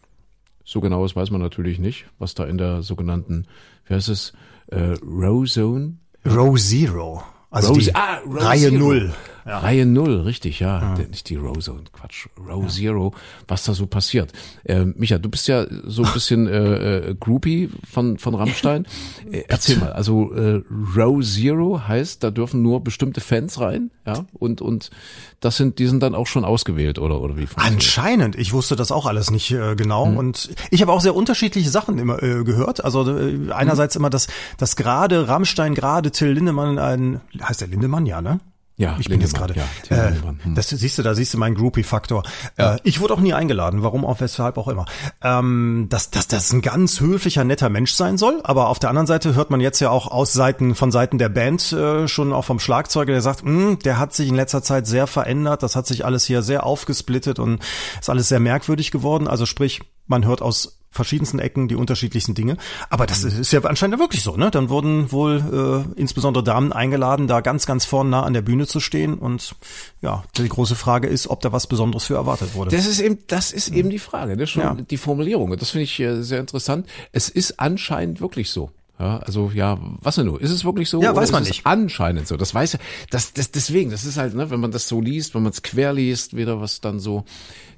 So genaues weiß man natürlich nicht, was da in der sogenannten, wie heißt es, äh, Row Zone Row Zero. Also Rose- die ah, Row Reihe Zero. Null. Reihe Null, richtig, ja. Der- Nicht die Row Zone, Quatsch. Row Zero, was da so passiert. Äh, Micha, du bist ja so ein bisschen äh, äh, Groupie von, von Rammstein. Äh, erzähl mal, also äh, Row Zero heißt, da dürfen nur bestimmte Fans rein, ja, und, und das sind, die sind dann auch schon ausgewählt, oder, oder wie? Anscheinend. Ich wusste das auch alles nicht äh, genau. Und ich habe auch sehr unterschiedliche Sachen immer äh, gehört. Also äh, einerseits immer, dass, dass gerade Rammstein, gerade Till Lindemann ein, heißt der Lindemann, ja, ne? Ja, ich bin jetzt gerade. Ja, äh, hm. das siehst du, da siehst du meinen Groupie-Faktor. Äh, ich wurde auch nie eingeladen, warum auch, weshalb auch immer. Ähm, dass, dass das ein ganz höflicher, netter Mensch sein soll. Aber auf der anderen Seite hört man jetzt ja auch aus Seiten von Seiten der Band äh, schon auch vom Schlagzeuger, der sagt, "Hm, der hat sich in letzter Zeit sehr verändert. Das hat sich alles hier sehr aufgesplittet und ist alles sehr merkwürdig geworden. Also sprich, man hört aus verschiedensten Ecken die unterschiedlichsten Dinge. Aber das ist ja anscheinend wirklich so, ne? Dann wurden wohl äh, insbesondere Damen eingeladen, da ganz, ganz vorn nah an der Bühne zu stehen. Und ja, die große Frage ist, ob da was Besonderes für erwartet wurde. Das ist eben, das ist eben die Frage, ist schon Ja. die Formulierung. Und das finde ich äh, sehr interessant. Es ist anscheinend wirklich so. Ja, also ja, was denn nur? Ist es wirklich so? Ja, weiß man nicht. Anscheinend so. Das weiß ja, das, das deswegen. Das ist halt, ne, wenn man das so liest, wenn man es quer liest, wieder was dann so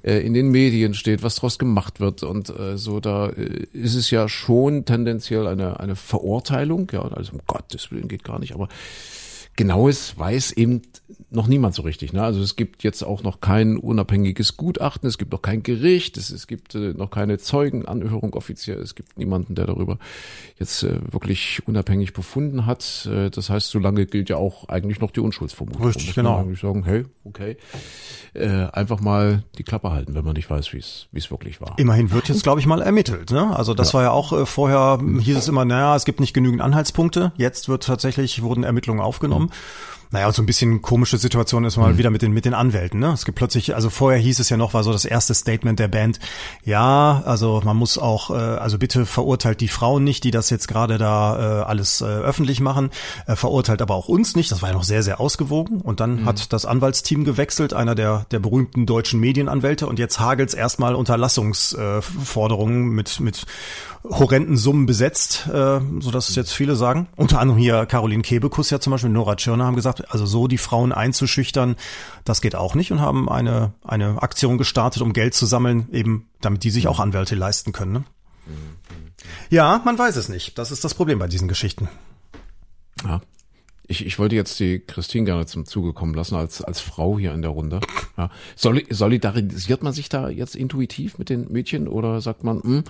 äh, in den Medien steht, was draus gemacht wird und äh, so, da äh, ist es ja schon tendenziell eine eine Verurteilung. Ja, also um Gottes Willen geht gar nicht, aber Genaues weiß eben noch niemand so richtig. Ne? Also es gibt jetzt auch noch kein unabhängiges Gutachten, es gibt noch kein Gericht, es, es gibt äh, noch keine Zeugenanhörung offiziell, es gibt niemanden, der darüber jetzt äh, wirklich unabhängig befunden hat. Äh, das heißt, solange gilt ja auch eigentlich noch die Unschuldsvermutung. Richtig, genau. eigentlich sagen, hey, okay, äh, einfach mal die Klappe halten, wenn man nicht weiß, wie es wie es wirklich war. Immerhin wird jetzt, glaube ich, mal ermittelt. Ne? Also das war ja auch äh, vorher hieß es immer, naja, es gibt nicht genügend Anhaltspunkte. Jetzt wird tatsächlich wurden Ermittlungen aufgenommen. haben. Naja, und so ein bisschen komische Situation ist mal wieder mit den mit den Anwälten. Ne? Es gibt plötzlich, also vorher hieß es ja noch, war so das erste Statement der Band. Ja, also man muss auch, äh, also bitte verurteilt die Frauen nicht, die das jetzt gerade da äh, alles äh, öffentlich machen. Äh, verurteilt aber auch uns nicht. Das war ja noch sehr sehr ausgewogen. Und dann hat das Anwaltsteam gewechselt, einer der der berühmten deutschen Medienanwälte. Und jetzt hagelt's erstmal Unterlassungsforderungen äh, mit mit horrenden Summen besetzt, äh, so dass jetzt viele sagen. Unter anderem hier Caroline Kebekus ja zum Beispiel, Nora Tschirner haben gesagt, also so die Frauen einzuschüchtern, das geht auch nicht und haben eine, eine Aktion gestartet, um Geld zu sammeln, eben damit die sich auch Anwälte leisten können. Ne? Ja, man weiß es nicht. Das ist das Problem bei diesen Geschichten. Ja. Ich, ich wollte jetzt die Christine gerne zum Zuge kommen lassen als, als Frau hier in der Runde. Ja. Soli- Solidarisiert man sich da jetzt intuitiv mit den Mädchen oder sagt man, hm,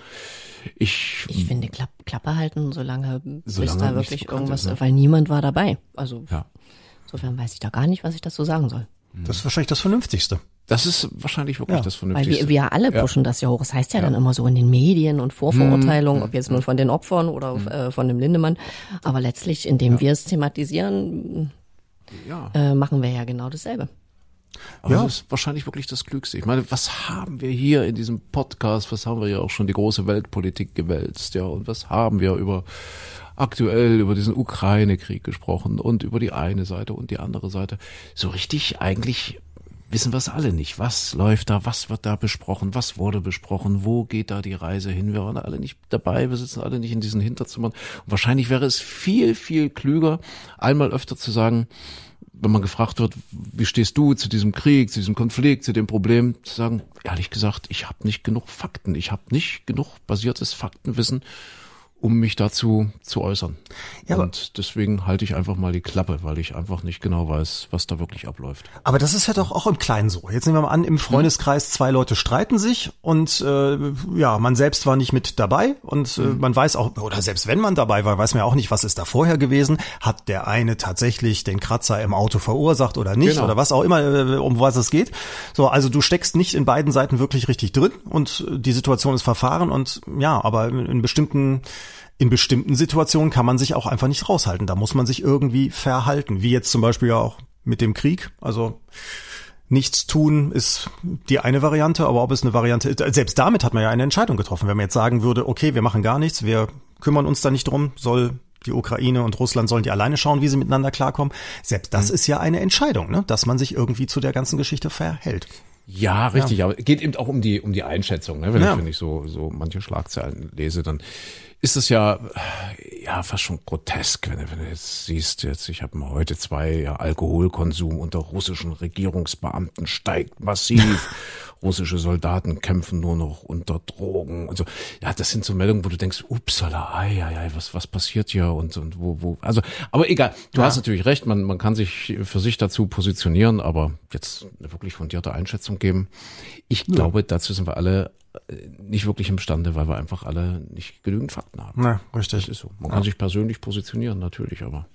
ich, Ich finde Klapp, Klappe halten, solange, bis Solange da nicht wirklich irgendwas, ist, ne? weil niemand war dabei. Also ja. Insofern weiß ich da gar nicht, was ich dazu sagen soll. Das ist wahrscheinlich das Vernünftigste. Das ist wahrscheinlich wirklich Ja. das Weil Vernünftigste. wir, wir alle pushen das ja hoch. Es heißt ja, dann immer so in den Medien und Vorverurteilungen, ob jetzt nun von den Opfern oder äh, von dem Lindemann. Aber letztlich, indem wir es thematisieren, ja. äh, machen wir ja genau dasselbe. Aber Ja. das ist wahrscheinlich wirklich das Klügste. Ich meine, was haben wir hier in diesem Podcast, was haben wir ja auch schon die große Weltpolitik gewälzt, ja, und was haben wir über aktuell über diesen Ukraine-Krieg gesprochen und über die eine Seite und die andere Seite. So richtig eigentlich wissen wir es alle nicht. Was läuft da? Was wird da besprochen? Was wurde besprochen? Wo geht da die Reise hin? Wir waren alle nicht dabei. Wir sitzen alle nicht in diesen Hinterzimmern. Und wahrscheinlich wäre es viel, viel klüger, einmal öfter zu sagen, wenn man gefragt wird, wie stehst du zu diesem Krieg, zu diesem Konflikt, zu dem Problem, zu sagen, ehrlich gesagt, ich habe nicht genug Fakten, ich habe nicht genug basiertes Faktenwissen, um mich dazu zu äußern. Ja, und deswegen halte ich einfach mal die Klappe, weil ich einfach nicht genau weiß, was da wirklich abläuft. Aber das ist ja doch auch im Kleinen so. Jetzt nehmen wir mal an, im Freundeskreis zwei Leute streiten sich und äh, ja, man selbst war nicht mit dabei und äh, man weiß auch, oder selbst wenn man dabei war, weiß man ja auch nicht, was ist da vorher gewesen. Hat der eine tatsächlich den Kratzer im Auto verursacht oder nicht Genau. oder was auch immer, äh, um was es geht. So, also du steckst nicht in beiden Seiten wirklich richtig drin und die Situation ist verfahren und ja, aber in bestimmten in bestimmten Situationen kann man sich auch einfach nicht raushalten. Da muss man sich irgendwie verhalten. Wie jetzt zum Beispiel ja auch mit dem Krieg. Also nichts tun ist die eine Variante, aber ob es eine Variante ist, selbst damit hat man ja eine Entscheidung getroffen. Wenn man jetzt sagen würde, okay, wir machen gar nichts, wir kümmern uns da nicht drum, soll die Ukraine und Russland sollen die alleine schauen, wie sie miteinander klarkommen. Selbst das ist ja eine Entscheidung, ne? dass man sich irgendwie zu der ganzen Geschichte verhält. Ja, richtig, aber geht eben auch um die um die Einschätzung, ne? Wenn Ja. ich wenn ich so so manche Schlagzeilen lese, dann ist es ja ja fast schon grotesk, wenn du, wenn du jetzt siehst, jetzt ich habe mal heute zwei ja, Alkoholkonsum unter russischen Regierungsbeamten steigt massiv. Russische Soldaten kämpfen nur noch unter Drogen und so. Ja, das sind so Meldungen, wo du denkst, upsala, ei, ei, ei, was was passiert hier und und wo wo also aber egal, du hast natürlich recht, man man kann sich für sich dazu positionieren, aber jetzt eine wirklich fundierte Einschätzung geben. Ich glaube, dazu sind wir alle nicht wirklich imstande, weil wir einfach alle nicht genügend Fakten haben. Na, richtig. Das ist so. Man kann sich persönlich positionieren, natürlich, aber.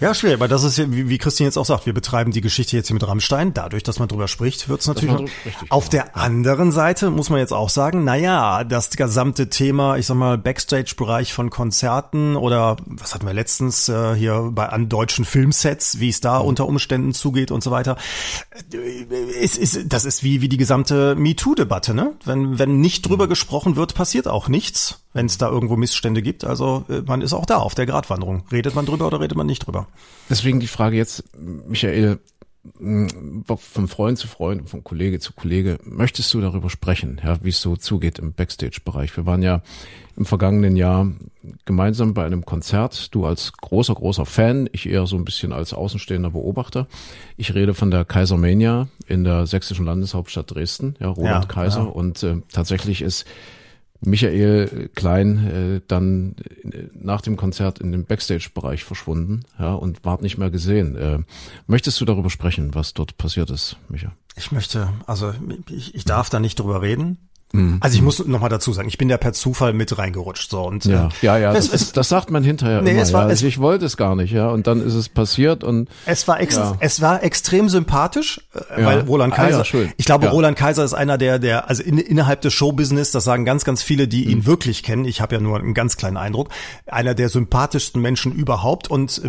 Ja, schwer, aber das ist ja, wie, wie Christine jetzt auch sagt, wir betreiben die Geschichte jetzt hier mit Rammstein. Dadurch, dass man drüber spricht, wird es natürlich. richtig, Auf genau. der anderen Seite muss man jetzt auch sagen, na ja, das gesamte Thema, ich sag mal, Backstage-Bereich von Konzerten oder was hatten wir letztens äh, hier bei an deutschen Filmsets, wie es da Mhm. unter Umständen zugeht und so weiter. Äh, Es ist, das ist wie, wie die gesamte MeToo-Debatte, ne? Wenn, wenn nicht Mhm. drüber gesprochen wird, passiert auch nichts, wenn es da irgendwo Missstände gibt. Also äh, man ist auch da auf der Gratwanderung. Redet man drüber oder redet man nicht drüber? Deswegen die Frage jetzt, Michael, mh, von Freund zu Freund, von Kollege zu Kollege, möchtest du darüber sprechen, ja, wie es so zugeht im Backstage-Bereich? Wir waren ja im vergangenen Jahr gemeinsam bei einem Konzert, du als großer, großer Fan, ich eher so ein bisschen als außenstehender Beobachter. Ich rede von der Kaisermania in der sächsischen Landeshauptstadt Dresden, ja, Roland Ja, Kaiser. ja. Und äh, tatsächlich ist Michael Klein äh, dann äh, nach dem Konzert in den Backstage-Bereich verschwunden ja, und ward nicht mehr gesehen. Äh, möchtest du darüber sprechen, was dort passiert ist, Micha? Ich möchte, also ich, ich darf da nicht drüber reden. Mhm. Also ich muss noch mal dazu sagen, ich bin da per Zufall mit reingerutscht so und Ja, äh, ja, ja. Es, Das, es, das sagt man hinterher Nee, immer. es war- ja. es- Also ich wollte es gar nicht, ja. Und dann ist es passiert und es war ex, Ja. es war extrem sympathisch, äh, Ja. weil Roland Ah, Kaiser, ja, schön. ich glaube Ja. Roland Kaiser ist einer der der also in, innerhalb des Showbusiness, das sagen ganz ganz viele, die Mhm. ihn wirklich kennen. Ich habe ja nur einen ganz kleinen Eindruck, einer der sympathischsten Menschen überhaupt und äh,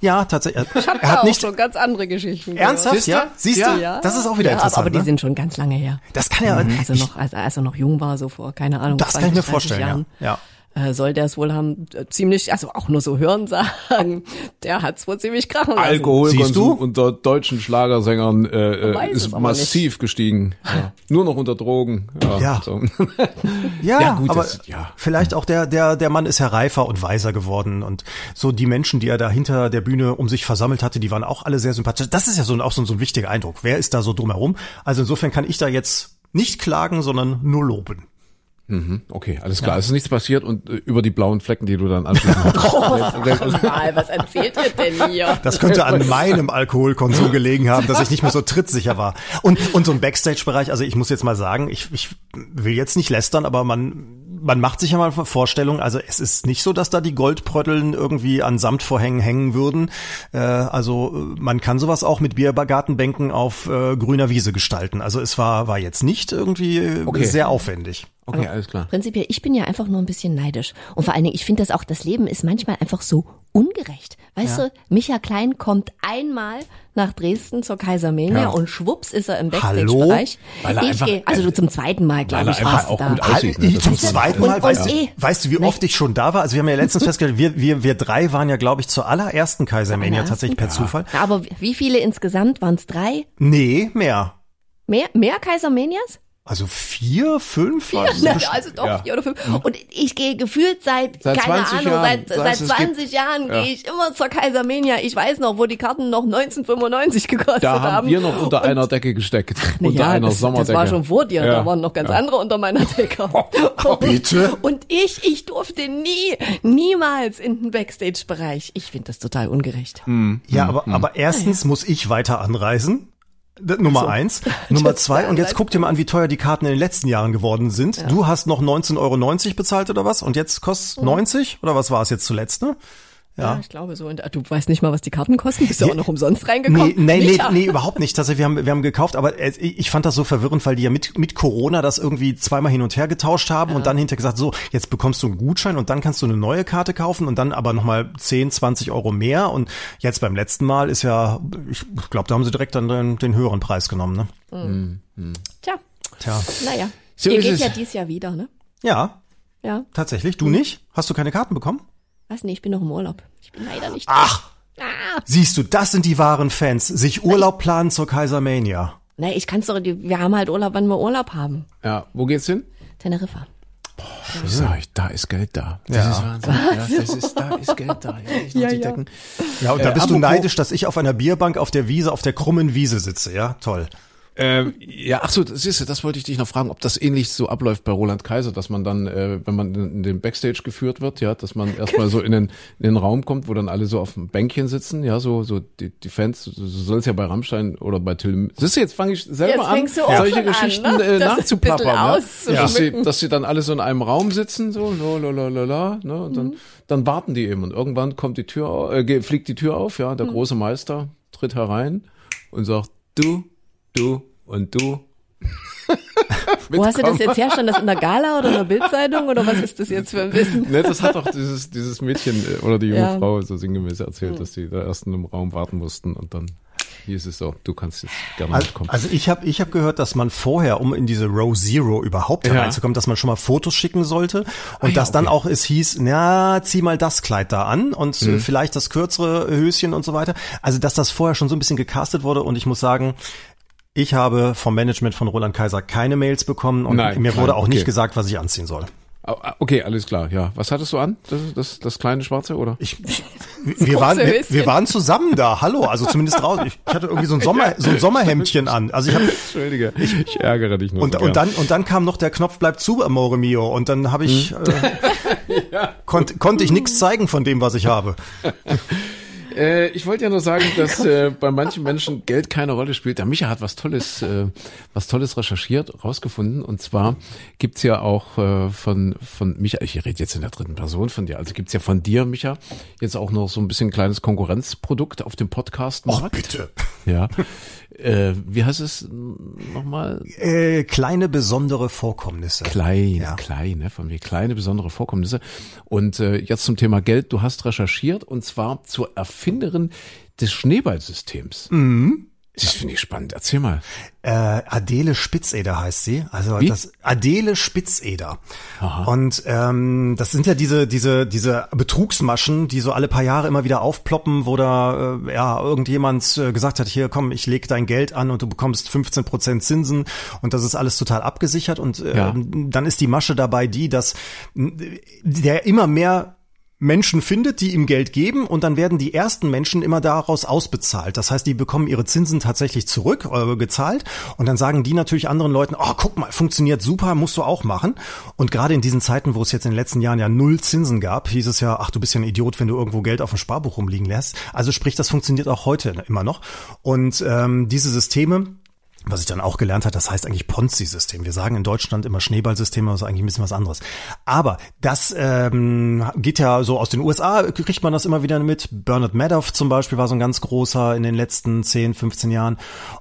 ja, tatsächlich er, Ich habe er hat auch nicht schon ganz andere Geschichten. ernsthaft, Siehst du? ja? Siehst du? Ja. Das ist auch wieder ja, interessant. Aber die ne? sind schon ganz lange her. das kann ja Also ich, noch, als, als er noch jung war, so vor, keine Ahnung, das 20, kann ich mir 30 vorstellen, Jahren, ja. Äh, soll der es wohl haben, äh, ziemlich, also auch nur so hören sagen, der hat's wohl ziemlich krachen lassen. Siehst du? Alkoholkonsum unter deutschen Schlagersängern äh, äh, es ist massiv gestiegen. Ja. Nur noch unter Drogen. Ja. Ja. So. Ja, Ja, gut, aber das- ja. vielleicht auch der, der, der Mann ist ja reifer und weiser geworden und so die Menschen, die er da hinter der Bühne um sich versammelt hatte, die waren auch alle sehr sympathisch. Das ist ja so ein, auch so ein, so ein wichtiger Eindruck. Wer ist da so drumherum? Also insofern kann ich da jetzt nicht klagen, sondern nur loben. Okay, alles klar. Es ist nichts passiert und äh, über die blauen Flecken, die du dann anschließend Mal, was erzählt ihr denn hier? Das könnte an meinem Alkoholkonsum gelegen haben, dass ich nicht mehr so trittsicher war. Und, und so ein Backstage-Bereich, also ich muss jetzt mal sagen, ich, ich will jetzt nicht lästern, aber man, man macht sich ja mal Vorstellungen, also es ist nicht so, dass da die Goldprötteln irgendwie an Samtvorhängen hängen würden. Äh, also äh, man kann sowas auch mit Biergartenbänken auf äh, grüner Wiese gestalten. Also es war, war jetzt nicht irgendwie äh, Okay. sehr aufwendig. Okay, Aber alles klar. Prinzipiell, ich bin ja einfach nur ein bisschen neidisch. Und vor allen Dingen, ich finde das auch, das Leben ist manchmal einfach so ungerecht. Weißt du, Micha Klein kommt einmal nach Dresden zur Kaisermania Ja. und schwupps ist er im? Backstage-Bereich. Er Ich gehe, also du zum zweiten Mal, glaube ich, warst du auch da. gut aussieht. Ne? Zum zweiten Und- Mal, weißt, und du, eh. weißt du, wie oft ich schon da war? Also wir haben ja letztens festgestellt, wir, wir, wir drei waren ja, glaube ich, zur allerersten Kaisermania tatsächlich per Zufall. Ja, Aber wie viele insgesamt? Waren es drei? Nee, mehr. Mehr, mehr Kaisermanias? Also vier, fünf? es Na, bestimmt. also doch Ja. vier oder fünf. Und ich gehe gefühlt seit, Seit keine 20 Ahnung, Jahren. seit, seit es 20 Jahren Ja. gehe ich immer zur Kaisermania. Ich weiß noch, wo die Karten noch 1995 gekostet Da haben haben. wir noch unter Und- einer Decke gesteckt. Na unter ja, einer das, Sommerdecke. das war schon vor dir, Ja. da waren noch ganz andere unter meiner Decke. Bitte? Und ich, ich durfte nie, niemals in den Backstage-Bereich. Ich finde das total ungerecht. Ja, aber, Hm. aber erstens muss ich weiter anreisen. Nummer eins. Nummer zwei, und jetzt guck dir mal an, wie teuer die Karten in den letzten Jahren geworden sind. Du hast noch 19,90 Euro bezahlt oder was? Und jetzt kostet 90? Oder was war es jetzt zuletzt, ne? Ja. ich glaube so. Und äh, du weißt nicht mal, was die Karten kosten. Bist du auch noch umsonst reingekommen? Nee, nee, nee, nee, überhaupt nicht. Also wir haben, wir haben gekauft, aber äh, ich fand das so verwirrend, weil die ja mit, mit Corona das irgendwie zweimal hin und her getauscht haben und dann hinterher gesagt, so, jetzt bekommst du einen Gutschein und dann kannst du eine neue Karte kaufen und dann aber nochmal 10, 20 Euro mehr. Und jetzt beim letzten Mal ist ja, ich glaube, da haben sie direkt dann den, den höheren Preis genommen, ne? Tja, Tja. naja. So Ihr geht es. ja dies Jahr wieder, ne? Ja, Ja. tatsächlich. Du nicht? Hast du keine Karten bekommen? Weiß nicht, ich bin noch im Urlaub. Ich bin leider nicht. Ach, Ah. siehst du, das sind die wahren Fans. Sich Urlaub planen zur Kaisermania. Nee, ich kann's doch, die- wir haben halt Urlaub, wann wir Urlaub haben. Ja, wo geht's hin? Teneriffa. Ich sag euch, da ist Geld da. Das Ja. ist Wahnsinn. Ja, das ist, da ist Geld da. Ja, nicht nur Ja, die ja. Decken. Ja, und da Äh, bist du neidisch, dass ich auf einer Bierbank auf der Wiese, auf der krummen Wiese sitze, ja? Toll. Ähm, ja, ach so, siehst du, das wollte ich dich noch fragen, ob das ähnlich so abläuft bei Roland Kaiser, dass man dann, äh, wenn man in den Backstage geführt wird, ja, dass man erstmal so in den, in den Raum kommt, wo dann alle so auf dem Bänkchen sitzen, ja, so, so die, die Fans, so soll es ja bei Rammstein oder bei Till. Siehst du, jetzt fange ich selber Jetzt an, solche schon an, Geschichten ne? äh, nachzuplappern, ja. bisschen Dass, sie, dass sie dann alle so in einem Raum sitzen, so, la, la, la, la, la, ne, und dann, dann warten die eben und irgendwann kommt die Tür, äh, fliegt die Tür auf, ja, der große Meister tritt herein und sagt, du, du und du. Wo hast du das jetzt her? Stand das in der Gala oder in der Bildzeitung oder was ist das jetzt für ein Wissen? Ne, das hat doch dieses, dieses Mädchen äh, oder die junge Ja. Frau so sinngemäß erzählt, dass die da erst in einem Raum warten mussten und dann hieß es so, du kannst jetzt gerne Also, mitkommen. also ich habe ich hab gehört, dass man vorher, um in diese Row Zero überhaupt Ja. hereinzukommen, dass man schon mal Fotos schicken sollte und ja, dass dann okay. auch es hieß, na, zieh mal das Kleid da an und Mhm. äh, vielleicht das kürzere Höschen und so weiter. Also dass das vorher schon so ein bisschen gecastet wurde und ich muss sagen, ich habe vom Management von Roland Kaiser keine Mails bekommen und Nein, mir nein, wurde auch okay. nicht gesagt, was ich anziehen soll. Ah, ah, Okay, alles klar, ja. Was hattest du an? Das, das, das kleine Schwarze, oder? Ich, ich, wir, waren, wir, wir waren zusammen da, hallo, also zumindest draußen. Ich, ich hatte irgendwie so ein, Sommer, so ein Sommerhemdchen an. Also ich habe Entschuldige, ich, ärgere dich nur Und, so und, dann, und dann kam noch der Knopf bleibt zu, Amore mio. Und dann habe ich, Hm. äh, konnte konnte ich nichts zeigen von dem, was ich habe. Äh, ich wollte ja nur sagen, dass äh, bei manchen Menschen Geld keine Rolle spielt. Der Micha hat was Tolles, äh, was Tolles recherchiert, rausgefunden. Und zwar gibt's ja auch äh, von von Micha, ich rede jetzt in der dritten Person von dir, also gibt's ja von dir, Micha, jetzt auch noch so ein bisschen ein kleines Konkurrenzprodukt auf dem Podcast. Och, bitte. Ja. Äh, wie heißt es nochmal? Äh, kleine besondere Vorkommnisse. Klein, Ja. klein, ne, von mir kleine besondere Vorkommnisse. Und äh, jetzt zum Thema Geld. Du hast recherchiert und zwar zur Erfinderin des Schneeballsystems. Mhm. Das finde ich spannend. Erzähl mal. Äh, Adele Spitzeder heißt sie. Also Wie? das Adele Spitzeder. Und ähm, das sind ja diese diese diese Betrugsmaschen, die so alle paar Jahre immer wieder aufploppen, wo da äh, ja irgendjemand äh, gesagt hat, hier komm, ich leg dein Geld an und du bekommst 15 Prozent Zinsen und das ist alles total abgesichert und äh, Ja. dann ist die Masche dabei die, dass der immer mehr Menschen findet, die ihm Geld geben und dann werden die ersten Menschen immer daraus ausbezahlt. Das heißt, die bekommen ihre Zinsen tatsächlich zurück, äh, gezahlt und dann sagen die natürlich anderen Leuten, oh, guck mal, funktioniert super, musst du auch machen. Und gerade in diesen Zeiten, wo es jetzt in den letzten Jahren ja null Zinsen gab, hieß es ja, ach, du bist ja ein Idiot, wenn du irgendwo Geld auf dem Sparbuch rumliegen lässt. Also sprich, das funktioniert auch heute immer noch. Und ähm, diese Systeme, was ich dann auch gelernt habe, das heißt eigentlich Ponzi-System. Wir sagen in Deutschland immer Schneeballsysteme, das ist eigentlich ein bisschen was anderes. Aber das ähm, geht ja so aus den USA, kriegt man das immer wieder mit. Bernard Madoff zum Beispiel war so ein ganz großer in den letzten 10, 15 Jahren.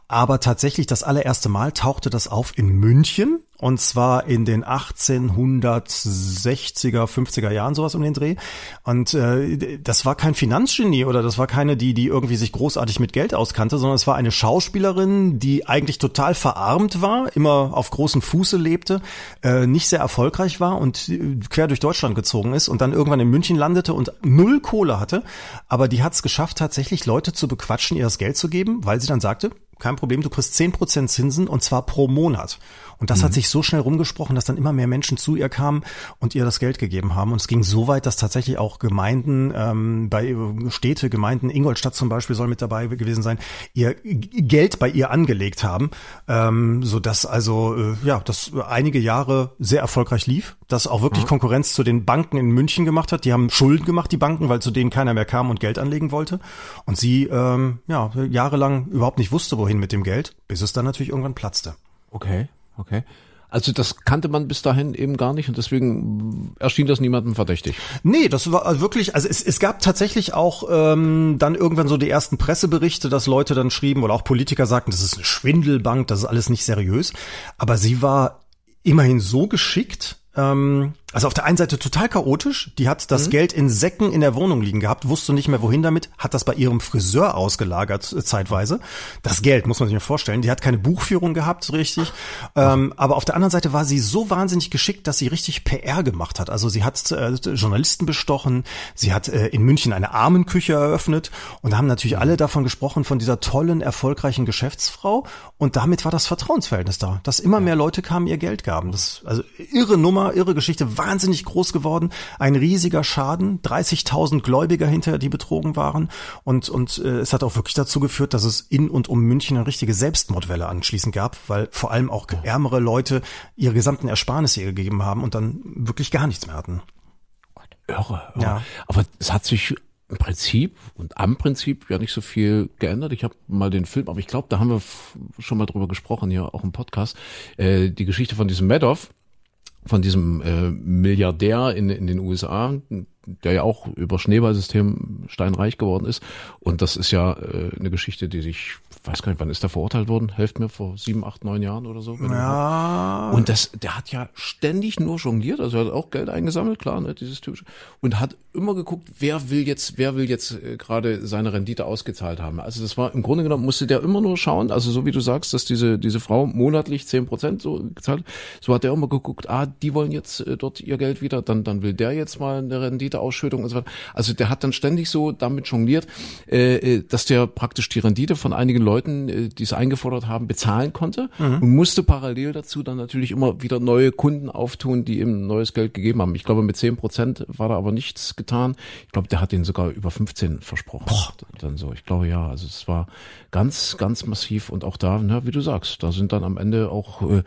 Aber tatsächlich das allererste Mal tauchte das auf in München Und zwar in den 1860er, 50er Jahren, sowas um den Dreh. Und äh, das war kein Finanzgenie oder das war keine, die, die irgendwie sich großartig mit Geld auskannte, sondern es war eine Schauspielerin, die eigentlich total verarmt war, immer auf großem Fuße lebte, äh, nicht sehr erfolgreich war und äh, quer durch Deutschland gezogen ist und dann irgendwann in München landete und null Kohle hatte. Aber die hat es geschafft, tatsächlich Leute zu bequatschen, ihr das Geld zu geben, weil sie dann sagte, kein Problem, du kriegst zehn Prozent Zinsen und zwar pro Monat. Und das mhm. hat sich so schnell rumgesprochen, dass dann immer mehr Menschen zu ihr kamen und ihr das Geld gegeben haben. Und es ging so weit, dass tatsächlich auch Gemeinden, ähm, bei Städte, Gemeinden, Ingolstadt zum Beispiel soll mit dabei gewesen sein, ihr Geld bei ihr angelegt haben, ähm, so dass also äh, ja, das einige Jahre sehr erfolgreich lief, das auch wirklich mhm. Konkurrenz zu den Banken in München gemacht hat. Die haben Schulden gemacht, die Banken, weil zu denen keiner mehr kam und Geld anlegen wollte. Und sie ähm, ja jahrelang überhaupt nicht wusste, wohin mit dem Geld, bis es dann natürlich irgendwann platzte. Okay okay. Also das kannte man bis dahin eben gar nicht und deswegen erschien das niemandem verdächtig. Nee, das war wirklich, also es, es gab tatsächlich auch ähm, dann irgendwann so die ersten Presseberichte, dass Leute dann schrieben oder auch Politiker sagten, das ist eine Schwindelbank, das ist alles nicht seriös. Aber sie war immerhin so geschickt, ähm, also auf der einen Seite total chaotisch. Die hat das mhm. Geld in Säcken in der Wohnung liegen gehabt, wusste nicht mehr wohin damit, hat das bei ihrem Friseur ausgelagert äh, zeitweise. Das Geld muss man sich mal vorstellen. Die hat keine Buchführung gehabt, richtig. Ähm, aber auf der anderen Seite war sie so wahnsinnig geschickt, dass sie richtig PR gemacht hat. Also sie hat äh, Journalisten bestochen, sie hat äh, in München eine Armenküche eröffnet und da haben natürlich alle davon gesprochen von dieser tollen, erfolgreichen Geschäftsfrau. Und damit war das Vertrauensverhältnis da, dass immer mehr Leute kamen, ihr Geld gaben. Das also irre Nummer, irre Geschichte wahnsinnig groß geworden, ein riesiger Schaden, 30.000 Gläubiger hinter, die betrogen waren und und äh, es hat auch wirklich dazu geführt, dass es in und um München eine richtige Selbstmordwelle anschließend gab, weil vor allem auch ärmere Leute ihre gesamten Ersparnisse gegeben haben und dann wirklich gar nichts mehr hatten. Irre, irre. Ja. Aber es hat sich im Prinzip und am Prinzip ja nicht so viel geändert. Ich habe mal den Film, aber ich glaube, da haben wir schon mal drüber gesprochen, hier auch im Podcast, äh, die Geschichte von diesem Madoff, von diesem äh, Milliardär in, in den USA, der ja auch über Schneeballsystem steinreich geworden ist. Und das ist ja äh, eine Geschichte, die sich weiß gar nicht, wann ist der verurteilt worden? Helft mir, vor sieben, acht, neun Jahren oder so? Ja. Und das, der hat ja ständig nur jongliert, also er hat auch Geld eingesammelt, klar, ne, dieses typische. Und hat immer geguckt, wer will jetzt, wer will jetzt äh, gerade seine Rendite ausgezahlt haben. Also das war, im Grunde genommen musste der immer nur schauen, also so wie du sagst, dass diese, diese Frau monatlich zehn Prozent so gezahlt, so hat er immer geguckt, ah, die wollen jetzt äh, dort ihr Geld wieder, dann, dann will der jetzt mal eine Renditeausschüttung und so weiter. Also der hat dann ständig so damit jongliert, äh, äh dass der praktisch die Rendite von einigen Leuten äh, die es eingefordert haben, bezahlen konnte mhm. und musste parallel dazu dann natürlich immer wieder neue Kunden auftun, die ihm neues Geld gegeben haben. Ich glaube, mit zehn Prozent war da aber nichts getan. Ich glaube, der hat den sogar über 15 versprochen. Boah. Dann so. Ich glaube, ja, also es war ganz, ganz massiv und auch da, na, wie du sagst, da sind dann am Ende auch äh,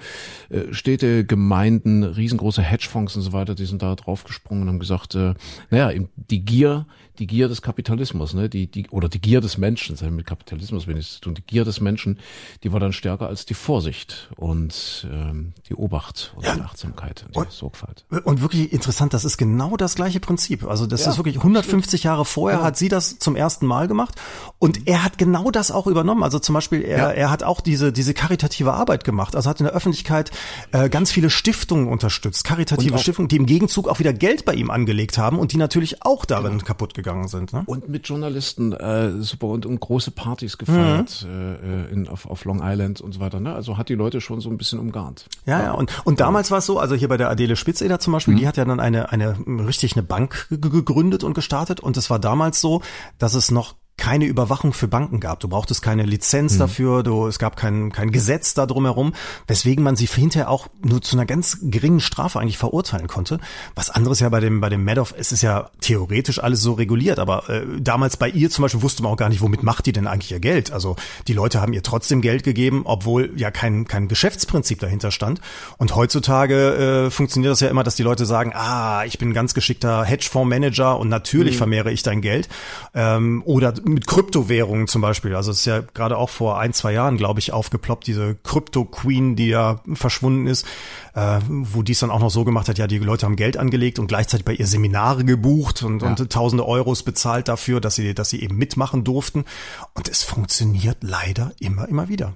äh Städte, Gemeinden, riesengroße Hedgefonds und so weiter, die sind da draufgesprungen und haben gesagt, äh, naja, die Gier, die Gier des Kapitalismus, ne, die, die, oder die Gier des Menschen, das hat mit Kapitalismus wenig zu tun, die Gier des Menschen, die war dann stärker als die Vorsicht und ähm, die Obacht und ja. die Achtsamkeit und die und, Sorgfalt. Und wirklich interessant, das ist genau das gleiche Prinzip. Also das ja, ist wirklich 150 Jahre vorher ja. hat sie das zum ersten Mal gemacht und er hat genau das auch übernommen. Also zum Beispiel, er, er hat auch diese, diese karitative Arbeit gemacht. Also hat in der Öffentlichkeit äh, ganz viele Stiftungen unterstützt, karitative Stiftungen, die im Gegenzug auch wieder Geld bei ihm angelegt haben und die natürlich auch darin genau. kaputt gegangen sind. Ne? Und mit Journalisten äh, super und, und große Partys gefeiert mhm. äh, in, auf, auf Long Island und so weiter. Ne? Also hat die Leute schon so ein bisschen umgarnt. Ja, ja. Und, und damals war es so, also hier bei der Adele Spitzeder zum Beispiel, mhm. die hat ja dann eine, eine richtig eine Bank gegründet und gestartet. Und es war damals so, dass es noch keine Überwachung für Banken gab. Du brauchtest keine Lizenz mhm. dafür, du, es gab kein, kein Gesetz da drumherum, weswegen man sie hinterher auch nur zu einer ganz geringen Strafe eigentlich verurteilen konnte. Was anderes ja bei dem, bei dem Madoff, es ist ja theoretisch alles so reguliert, aber äh, damals bei ihr zum Beispiel wusste man auch gar nicht, womit macht die denn eigentlich ihr Geld. Also die Leute haben ihr trotzdem Geld gegeben, obwohl ja kein, kein Geschäftsprinzip dahinter stand. Und heutzutage äh, funktioniert das ja immer, dass die Leute sagen, ah, ich bin ein ganz geschickter Hedgefondsmanager und natürlich mhm. vermehre ich dein Geld. Ähm, oder mit Kryptowährungen zum Beispiel. Also es ist ja gerade auch vor ein, zwei Jahren, glaube ich, aufgeploppt, diese Krypto-Queen, die ja verschwunden ist, äh, wo dies dann auch noch so gemacht hat, ja, die Leute haben Geld angelegt und gleichzeitig bei ihr Seminare gebucht und, ja. und tausende Euros bezahlt dafür, dass sie, dass sie eben mitmachen durften. Und es funktioniert leider immer, immer wieder.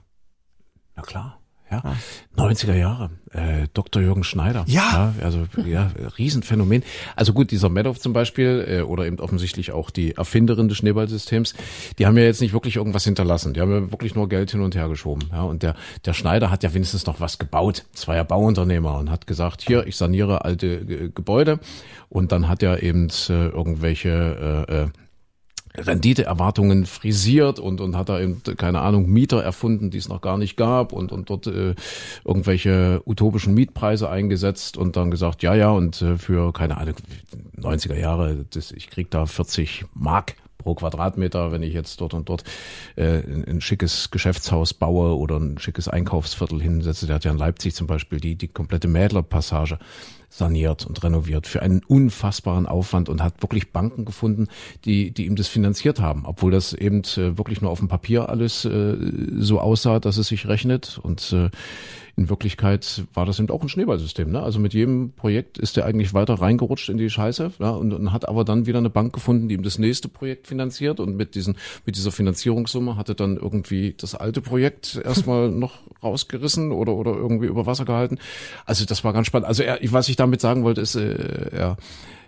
Na klar. Ja, 90er Jahre. Äh, Dr. Jürgen Schneider. Ja. Also ja, Riesenphänomen. Also gut, dieser Madoff zum Beispiel äh, oder eben offensichtlich auch die Erfinderin des Schneeballsystems, die haben ja jetzt nicht wirklich irgendwas hinterlassen. Die haben ja wirklich nur Geld hin und her geschoben. Ja, und der der Schneider hat ja wenigstens noch was gebaut. Das war ja Bauunternehmer und hat gesagt, hier, ich saniere alte Ge Gebäude. Und dann hat er eben äh, irgendwelche äh, äh, Renditeerwartungen frisiert und, und hat da eben, keine Ahnung, Mieter erfunden, die es noch gar nicht gab und, und dort äh, irgendwelche utopischen Mietpreise eingesetzt und dann gesagt, ja, ja, und äh, für, keine Ahnung, 90er Jahre, das, ich krieg da 40 Mark pro Quadratmeter, wenn ich jetzt dort und dort äh, ein, ein schickes Geschäftshaus baue oder ein schickes Einkaufsviertel hinsetze. Der hat ja in Leipzig zum Beispiel die, die komplette Mädlerpassage saniert und renoviert für einen unfassbaren Aufwand und hat wirklich Banken gefunden, die, die ihm das finanziert haben, obwohl das eben äh, wirklich nur auf dem Papier alles äh, so aussah, dass es sich rechnet. Und äh, in Wirklichkeit war das eben auch ein Schneeballsystem. Ne? Also mit jedem Projekt ist er eigentlich weiter reingerutscht in die Scheiße ja, und, und hat aber dann wieder eine Bank gefunden, die ihm das nächste Projekt finanziert und mit diesen mit dieser Finanzierungssumme hatte dann irgendwie das alte Projekt erstmal noch rausgerissen oder oder irgendwie über Wasser gehalten. Also das war ganz spannend. Also er, was ich damit sagen wollte, ist äh, er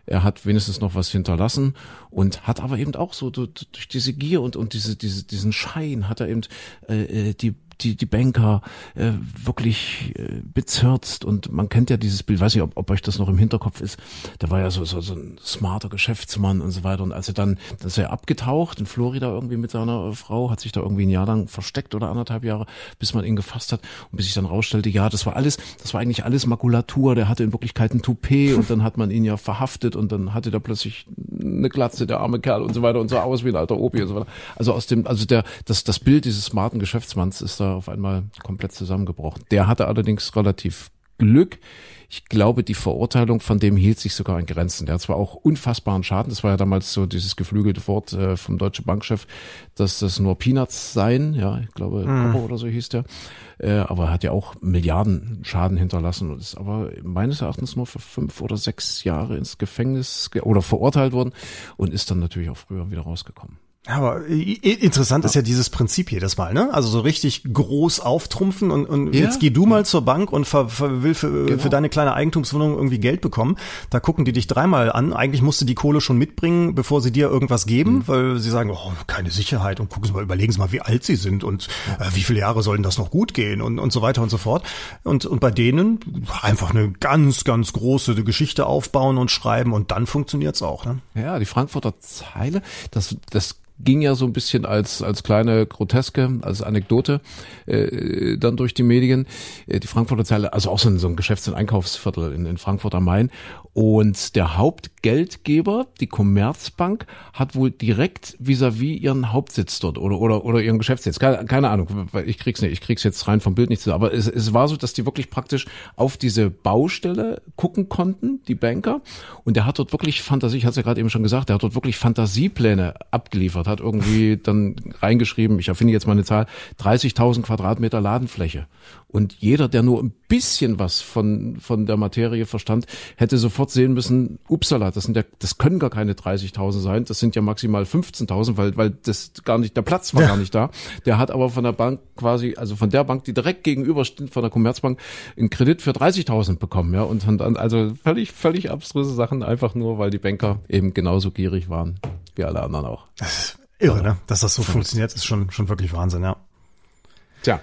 er hat wenigstens noch was hinterlassen und hat aber eben auch so durch diese Gier und und diese diese diesen Schein hat er eben äh, die die, die Banker äh, wirklich äh, bezirzt und man kennt ja dieses Bild, weiß nicht, ob, ob euch das noch im Hinterkopf ist, da war ja so, so, so ein smarter Geschäftsmann und so weiter und als er dann, dann ist er abgetaucht in Florida irgendwie mit seiner Frau, hat sich da irgendwie ein Jahr lang versteckt oder anderthalb Jahre, bis man ihn gefasst hat und bis sich dann rausstellte, ja, das war alles, das war eigentlich alles Makulatur, der hatte in Wirklichkeit ein Toupet und dann hat man ihn ja verhaftet und dann hatte der plötzlich eine Glatze, der arme Kerl und so weiter und so aus wie ein alter Opi und so weiter. Also aus dem, also der, das, das Bild dieses smarten Geschäftsmanns ist da auf einmal komplett zusammengebrochen. Der hatte allerdings relativ Glück. Ich glaube, die Verurteilung von dem hielt sich sogar in Grenzen. Der hat zwar auch unfassbaren Schaden, das war ja damals so dieses geflügelte Wort äh, vom deutschen Bankchef, dass das nur Peanuts seien, ja, ich glaube, mhm. oder so hieß der, äh, aber er hat ja auch Milliarden Schaden hinterlassen und ist aber meines Erachtens nur für fünf oder sechs Jahre ins Gefängnis oder verurteilt worden und ist dann natürlich auch früher wieder rausgekommen. Aber interessant ja. ist ja dieses Prinzip jedes Mal, ne? Also so richtig groß auftrumpfen und, und ja. jetzt geh du mal zur Bank und ver, ver, will für, genau. für deine kleine Eigentumswohnung irgendwie Geld bekommen. Da gucken die dich dreimal an. Eigentlich musst du die Kohle schon mitbringen, bevor sie dir irgendwas geben, mhm. weil sie sagen, oh, keine Sicherheit und gucken Sie mal, überlegen Sie mal, wie alt Sie sind und äh, wie viele Jahre sollen das noch gut gehen und, und so weiter und so fort. Und, und bei denen einfach eine ganz, ganz große Geschichte aufbauen und schreiben und dann funktioniert's auch, ne? Ja, die Frankfurter Zeile, das, das ging ja so ein bisschen als als kleine Groteske, als Anekdote äh, dann durch die Medien. Äh, die Frankfurter Zeile, also auch so ein, so ein Geschäfts- und Einkaufsviertel in, in Frankfurt am Main. Und der Hauptgeldgeber, die Commerzbank, hat wohl direkt vis-à-vis -vis ihren Hauptsitz dort oder oder oder ihren Geschäftssitz. Keine, keine Ahnung, ich krieg's nicht, ich krieg's jetzt rein vom Bild nicht zu. Aber es, es war so, dass die wirklich praktisch auf diese Baustelle gucken konnten, die Banker. Und der hat dort wirklich Fantasie, ich hatte ja gerade eben schon gesagt, der hat dort wirklich Fantasiepläne abgeliefert, hat irgendwie dann reingeschrieben, ich erfinde jetzt mal eine Zahl, 30.000 Quadratmeter Ladenfläche. Und jeder, der nur ein bisschen was von, von der Materie verstand, hätte sofort sehen müssen, upsala, das sind ja, das können gar keine 30.000 sein, das sind ja maximal 15.000, weil, weil das gar nicht, der Platz war ja. gar nicht da. Der hat aber von der Bank quasi, also von der Bank, die direkt gegenüber steht, von der Commerzbank, einen Kredit für 30.000 bekommen, ja, und dann, also völlig, völlig abstruse Sachen, einfach nur, weil die Banker eben genauso gierig waren, wie alle anderen auch. Irre, ne? Dass das so funktioniert, ist schon, schon wirklich Wahnsinn, ja. Tja.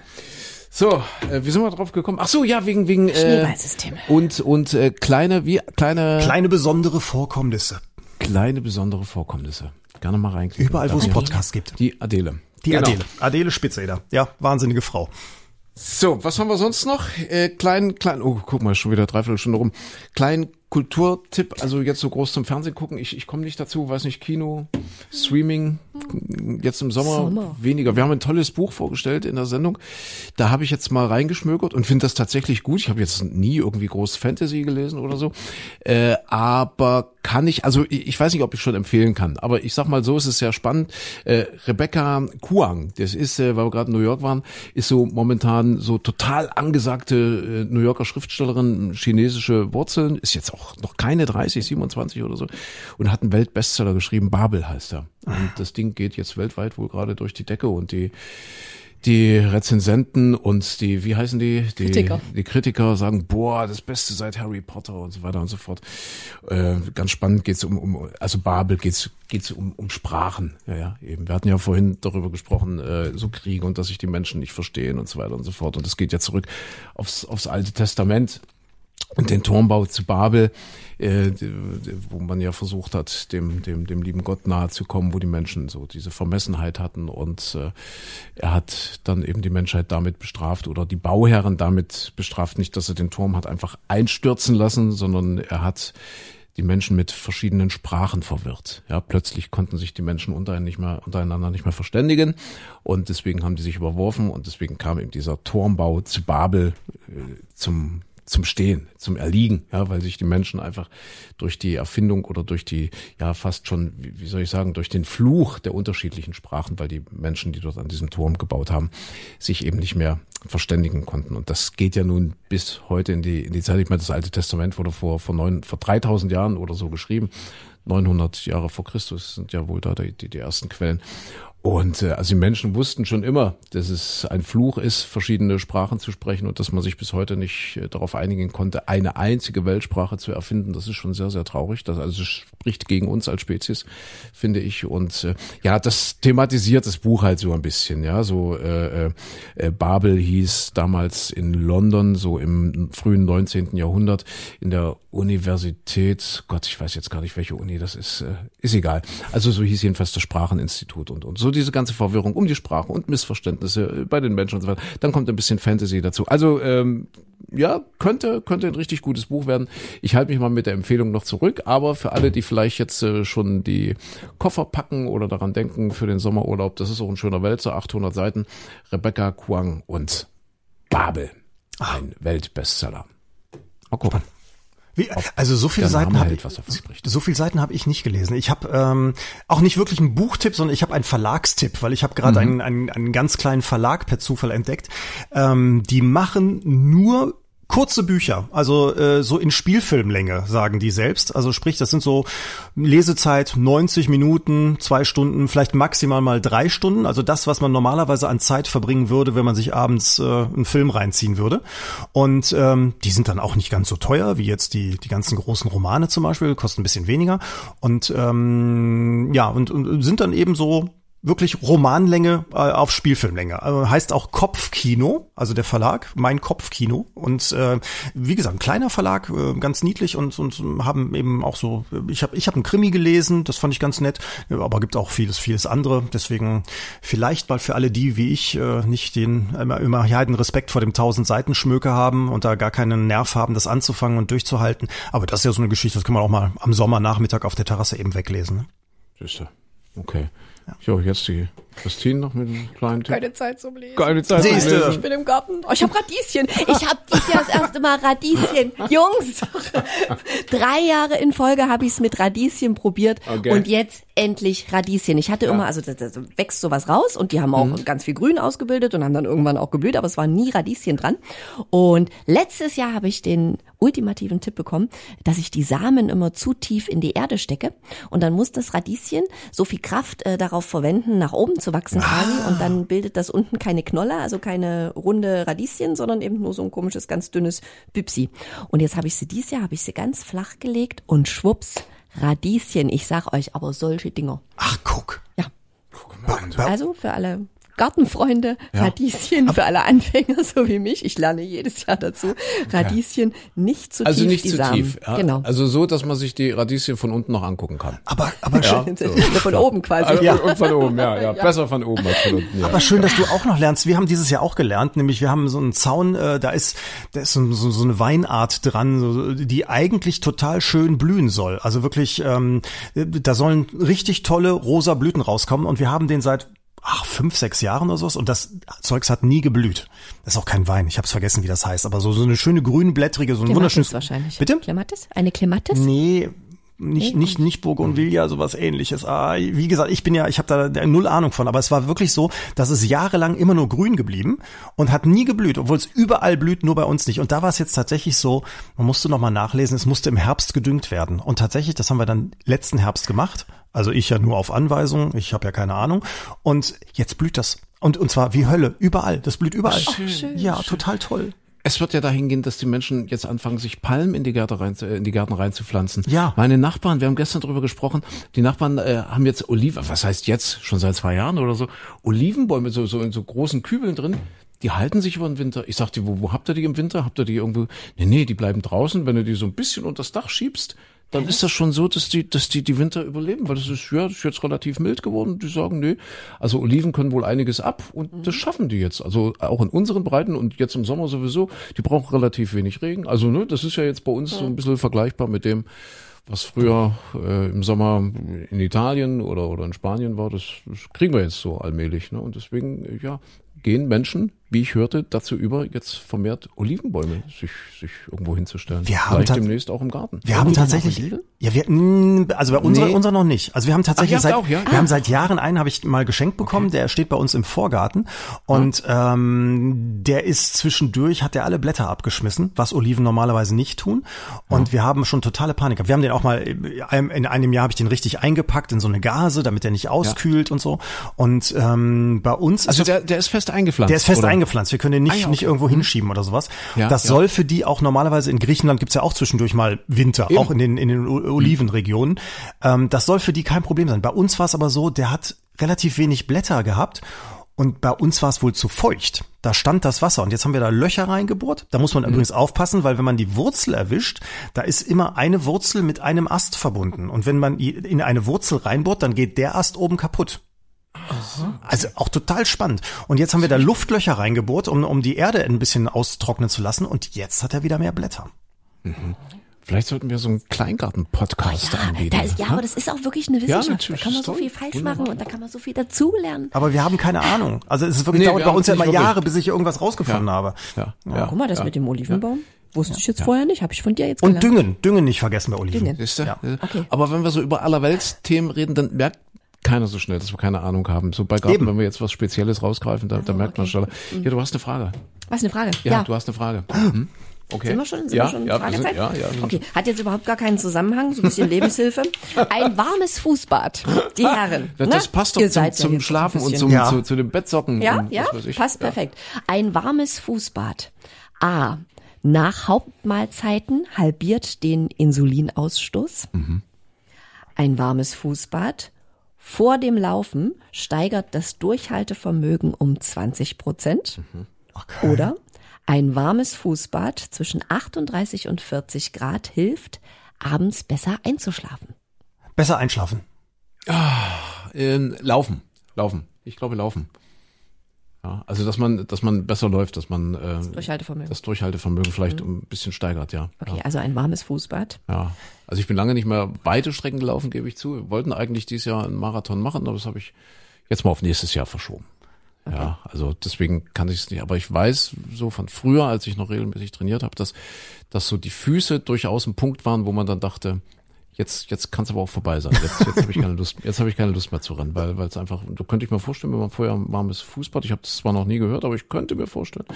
So, äh, wie sind wir drauf gekommen? Ach so, ja, wegen wegen äh, Schneeballsysteme. und und äh, kleine wie kleine kleine besondere Vorkommnisse. Kleine besondere Vorkommnisse. Gerne mal reinklicken. Überall, wo es Podcasts gibt. Die Adele. Die genau. Adele. Adele Spitzeder. Ja, wahnsinnige Frau. So, was haben wir sonst noch? Äh, klein, klein, oh, guck mal, schon wieder dreiviertel Stunde rum. Klein Kulturtipp, also jetzt so groß zum Fernsehen gucken, ich, ich komme nicht dazu, weiß nicht, Kino, Streaming, jetzt im Sommer, Sommer, weniger. Wir haben ein tolles Buch vorgestellt in der Sendung, da habe ich jetzt mal reingeschmökert und finde das tatsächlich gut. Ich habe jetzt nie irgendwie groß Fantasy gelesen oder so, äh, aber kann ich, also ich, weiß nicht, ob ich schon empfehlen kann, aber ich sag mal so, es ist sehr spannend. Äh, Rebecca Kuang, das ist, äh, weil wir gerade in New York waren, ist so momentan so total angesagte äh, New Yorker Schriftstellerin, chinesische Wurzeln, ist jetzt auch noch, noch keine 30, 27 oder so und hat einen Weltbestseller geschrieben, Babel heißt er. Und das Ding geht jetzt weltweit wohl gerade durch die Decke und die die Rezensenten und die, wie heißen die? Die Kritiker. Die Kritiker sagen, boah, das Beste seit Harry Potter und so weiter und so fort. Äh, ganz spannend geht's um, um, also Babel geht's geht's um, um Sprachen. Ja, ja, eben. Wir hatten ja vorhin darüber gesprochen, äh, so Kriege und dass sich die Menschen nicht verstehen und so weiter und so fort. Und das geht ja zurück aufs, aufs Alte Testament und den Turmbau zu Babel, äh, wo man ja versucht hat, dem, dem, dem lieben Gott nahe zu kommen, wo die Menschen so diese Vermessenheit hatten. Und äh, er hat dann eben die Menschheit damit bestraft oder die Bauherren damit bestraft, nicht, dass er den Turm hat einfach einstürzen lassen, sondern er hat die Menschen mit verschiedenen Sprachen verwirrt. Ja, plötzlich konnten sich die Menschen untereinander nicht mehr, verständigen. Und deswegen haben die sich überworfen. Und deswegen kam eben dieser Turmbau zu Babel äh, zum zum Stehen, zum Erliegen, ja, weil sich die Menschen einfach durch die Erfindung oder durch die, ja, fast schon, wie, soll ich sagen, durch den Fluch der unterschiedlichen Sprachen, weil die Menschen, die dort an diesem Turm gebaut haben, sich eben nicht mehr verständigen konnten. Und das geht ja nun bis heute in die, in die Zeit. Ich meine, das Alte Testament wurde vor, vor neun, vor 3000 Jahren oder so geschrieben. 900 Jahre vor Christus sind ja wohl da die, die ersten Quellen. Und äh, also die Menschen wussten schon immer, dass es ein Fluch ist, verschiedene Sprachen zu sprechen und dass man sich bis heute nicht äh, darauf einigen konnte, eine einzige Weltsprache zu erfinden. Das ist schon sehr, sehr traurig. Das also spricht gegen uns als Spezies, finde ich. Und äh, ja, das thematisiert das Buch halt so ein bisschen. Ja, so äh, äh, Babel hieß damals in London, so im frühen 19. Jahrhundert in der Universität. Gott, ich weiß jetzt gar nicht, welche Uni das ist. Äh, ist egal. Also so hieß jedenfalls das Spracheninstitut und und so diese ganze Verwirrung um die Sprache und Missverständnisse bei den Menschen und so weiter. Dann kommt ein bisschen Fantasy dazu. Also ähm, ja, könnte könnte ein richtig gutes Buch werden. Ich halte mich mal mit der Empfehlung noch zurück, aber für alle, die vielleicht jetzt äh, schon die Koffer packen oder daran denken für den Sommerurlaub, das ist auch ein schöner Wälzer, 800 Seiten. Rebecca Kwang und Babel, ein Weltbestseller. Mal gucken. Wie, also so viele Seiten habe verspricht. so viele Seiten habe ich nicht gelesen. Ich habe ähm, auch nicht wirklich einen Buchtipp, sondern ich habe einen Verlagstipp, weil ich habe gerade einen, einen, einen ganz kleinen Verlag per Zufall entdeckt. Ähm, die machen nur kurze Bücher, also äh, so in Spielfilmlänge, sagen die selbst. Also sprich, das sind so Lesezeit 90 Minuten, zwei Stunden, vielleicht maximal mal drei Stunden. Also das, was man normalerweise an Zeit verbringen würde, wenn man sich abends äh, einen Film reinziehen würde. Und ähm, die sind dann auch nicht ganz so teuer wie jetzt die die ganzen großen Romane zum Beispiel, kosten ein bisschen weniger. Und ähm, ja und, und sind dann eben so wirklich Romanlänge äh, auf Spielfilmlänge. Also heißt auch Kopfkino, also der Verlag, mein Kopfkino. Und äh, wie gesagt, ein kleiner Verlag, äh, ganz niedlich und, und haben eben auch so, ich habe ich hab einen Krimi gelesen, das fand ich ganz nett, aber gibt auch vieles, vieles andere. Deswegen vielleicht mal für alle die, wie ich, äh, nicht den immer, immer heiden Respekt vor dem tausend Seiten Schmöke haben und da gar keinen Nerv haben, das anzufangen und durchzuhalten. Aber das ist ja so eine Geschichte, das kann man auch mal am Sommernachmittag auf der Terrasse eben weglesen. Ne? Siehste. Okay. Jo, jetzt die Christine noch mit einem kleinen Tipp. Keine Zeit zum Lesen. Keine Zeit zum. Lesen. Ich bin im Garten. Oh, ich habe Radieschen. Ich habe dieses Jahr das erste Mal Radieschen. Jungs, drei Jahre in Folge habe ich es mit Radieschen probiert Okay. und jetzt endlich Radieschen. Ich hatte immer, also da, da wächst sowas raus und die haben auch Mhm. ganz viel Grün ausgebildet und haben dann irgendwann auch geblüht, aber es war nie Radieschen dran. Und letztes Jahr habe ich den ultimativen Tipp bekommen, dass ich die Samen immer zu tief in die Erde stecke und dann muss das Radieschen so viel Kraft äh, darauf verwenden, nach oben zu wachsen quasi und dann bildet das unten keine Knolle, also keine runde Radieschen, sondern eben nur so ein komisches, ganz dünnes Büpsi. Und jetzt habe ich sie dieses Jahr, habe ich sie ganz flach gelegt und schwupps, Radieschen. Ich sag euch, aber solche Dinger. Ach, guck. Ja, Guck mal also für alle Gartenfreunde, Radieschen für alle Anfänger, so wie mich. Ich lerne jedes Jahr dazu. Radieschen nicht zu Also tief, nicht die zu Samen. tief. Ja? Genau. Also so, dass man sich die Radieschen von unten noch angucken kann. Aber, aber schön, Von oben quasi. Also, Und von oben, ja, ja, Besser von oben als von unten. Ja. Aber schön, dass du auch noch lernst. Wir haben dieses Jahr auch gelernt, nämlich wir haben so einen Zaun, äh, da ist, da ist so, so, so eine Weinart dran, so, die eigentlich total schön blühen soll. Also wirklich, ähm, da sollen richtig tolle rosa Blüten rauskommen und wir haben den seit ach, fünf, sechs Jahren oder sowas und das Zeugs hat nie geblüht. Das ist auch kein Wein, ich habe vergessen, wie das heißt, aber so, so eine schöne grünblättrige, so ein Clematis wunderschönes... wahrscheinlich. Bitte? Clematis? Eine Clematis? Nee, nicht nicht nicht Burgundilia, sowas ähnliches. Ah, wie gesagt, ich bin ja, ich habe da null Ahnung von, aber es war wirklich so, dass es jahrelang immer nur grün geblieben und hat nie geblüht, obwohl es überall blüht, nur bei uns nicht. Und da war es jetzt tatsächlich so, man musste noch mal nachlesen, es musste im Herbst gedüngt werden. Und tatsächlich, das haben wir dann letzten Herbst gemacht. Also ich ja nur auf Anweisung, ich habe ja keine Ahnung. Und jetzt blüht das. Und, und zwar wie Hölle, überall. Das blüht überall. Schön, ja, total toll. Es wird ja dahin gehen, dass die Menschen jetzt anfangen, sich Palmen in die, Gärte rein, äh, in die Gärten reinzupflanzen. Ja. Meine Nachbarn, wir haben gestern drüber gesprochen, die Nachbarn äh, haben jetzt Oliven, was heißt jetzt, schon seit zwei Jahren oder so, Olivenbäume so, so in so großen Kübeln drin. Die halten sich über den Winter. Ich sagte, wo, wo habt ihr die im Winter? Habt ihr die irgendwo? Nee, nee, die bleiben draußen. Wenn du die so ein bisschen unter das Dach schiebst, dann ist das schon so, dass die, dass die die Winter überleben, weil das ist ja, das ist jetzt relativ mild geworden. Die sagen, nee, also Oliven können wohl einiges ab und das schaffen die jetzt. Also auch in unseren Breiten und jetzt im Sommer sowieso. Die brauchen relativ wenig Regen. Also ne, das ist ja jetzt bei uns so ein bisschen vergleichbar mit dem, was früher äh, im Sommer in Italien oder oder in Spanien war. Das, das kriegen wir jetzt so allmählich. Ne? Und deswegen ja gehen Menschen, wie ich hörte, dazu über, jetzt vermehrt Olivenbäume sich, sich irgendwo hinzustellen. Wir haben Vielleicht demnächst auch im Garten. Wir haben tatsächlich, ja, wir, mh, also bei unserer, Nee. unserer noch nicht. Also wir haben tatsächlich Ach, seit, auch, ja? wir haben seit Jahren einen, habe ich mal geschenkt bekommen, der steht bei uns im Vorgarten und ähm, der ist zwischendurch, hat der alle Blätter abgeschmissen, was Oliven normalerweise nicht tun. Und wir haben schon totale Panik. gehabt. Wir haben den auch mal, in einem Jahr habe ich den richtig eingepackt in so eine Gase, damit der nicht auskühlt und so. Und ähm, bei uns Also der, der ist fest eingepflanzt. der ist fest oder? eingepflanzt. Wir können den nicht, Ah ja, nicht okay. irgendwo hinschieben oder sowas. Ja, das ja. soll für die auch normalerweise in Griechenland gibt's ja auch zwischendurch mal Winter, auch in den, in den Olivenregionen. Ähm, das soll für die kein Problem sein. Bei uns war es aber so, der hat relativ wenig Blätter gehabt. Und bei uns war es wohl zu feucht. Da stand das Wasser und jetzt haben wir da Löcher reingebohrt. Da muss man übrigens aufpassen, weil wenn man die Wurzel erwischt, da ist immer eine Wurzel mit einem Ast verbunden. Und wenn man in eine Wurzel reinbohrt, dann geht der Ast oben kaputt. Also auch total spannend. Und jetzt haben wir da Luftlöcher reingebohrt, um, um die Erde ein bisschen austrocknen zu lassen. Und jetzt hat er wieder mehr Blätter. Vielleicht sollten wir so einen Kleingarten-Podcast Ja, anbieten. da ist, ja, aber das ist auch wirklich eine Wissenschaft. natürlich, da kann man so viel falsch Wunderbar. machen und da kann man so viel dazulernen. Aber wir haben keine Ahnung. Also es ist wirklich Nee, dauert wir bei uns ja immer wirklich. Jahre, bis ich irgendwas rausgefunden habe. ja, ja. Guck mal, das ja. mit dem Olivenbaum wusste ich jetzt vorher nicht, habe ich von dir jetzt Und gelernt. Düngen, Düngen nicht vergessen bei Oliven. Düngen. Ja. Okay. Aber wenn wir so über allerwelts-Themen reden, dann merkt keiner so schnell, dass wir keine Ahnung haben. So bei Garten, Eben. wenn wir jetzt was Spezielles rausgreifen, da, da merkt man schneller. Ja, du hast eine Frage. Was eine Frage? Ja, du hast eine Frage. Mhm. Okay. Sind wir schon, sind ja, wir schon ja, Fragezeit? sind, ja, ja, okay, hat jetzt überhaupt gar keinen Zusammenhang, so ein bisschen Lebenshilfe. Ein warmes Fußbad, die Herren. Ja, das ne? passt doch zum, ja zum Schlafen und zum, Ja. zu, zu den Bettsocken. Ja, und ja, ich. passt Ja. perfekt. Ein warmes Fußbad. A. Nach Hauptmahlzeiten halbiert den Insulinausstoß. Mhm. Ein warmes Fußbad vor dem Laufen steigert das Durchhaltevermögen um 20 Prozent. Mhm. Oder ein warmes Fußbad zwischen 38 und 40 Grad hilft, abends besser einzuschlafen. Besser einschlafen. Ähm, laufen, laufen. Ich glaube laufen. Ja, also dass man, dass man besser läuft, dass man äh, Durchhaltevermögen. das Durchhaltevermögen vielleicht ein bisschen steigert, ja. Okay, also ein warmes Fußbad. Ja. Also ich bin lange nicht mehr weite Strecken gelaufen, gebe ich zu. Wir wollten eigentlich dieses Jahr einen Marathon machen, aber das habe ich jetzt mal auf nächstes Jahr verschoben. Ja, also deswegen kann ich es nicht. Aber ich weiß so von früher, als ich noch regelmäßig trainiert habe, dass, dass so die Füße durchaus ein Punkt waren, wo man dann dachte, jetzt, jetzt kann es aber auch vorbei sein. Jetzt, jetzt habe ich keine Lust, jetzt habe ich keine Lust mehr zu rennen, weil weil es einfach, da könnte ich mir vorstellen, wenn man vorher ein warmes Fußbad, ich habe das zwar noch nie gehört, aber ich könnte mir vorstellen,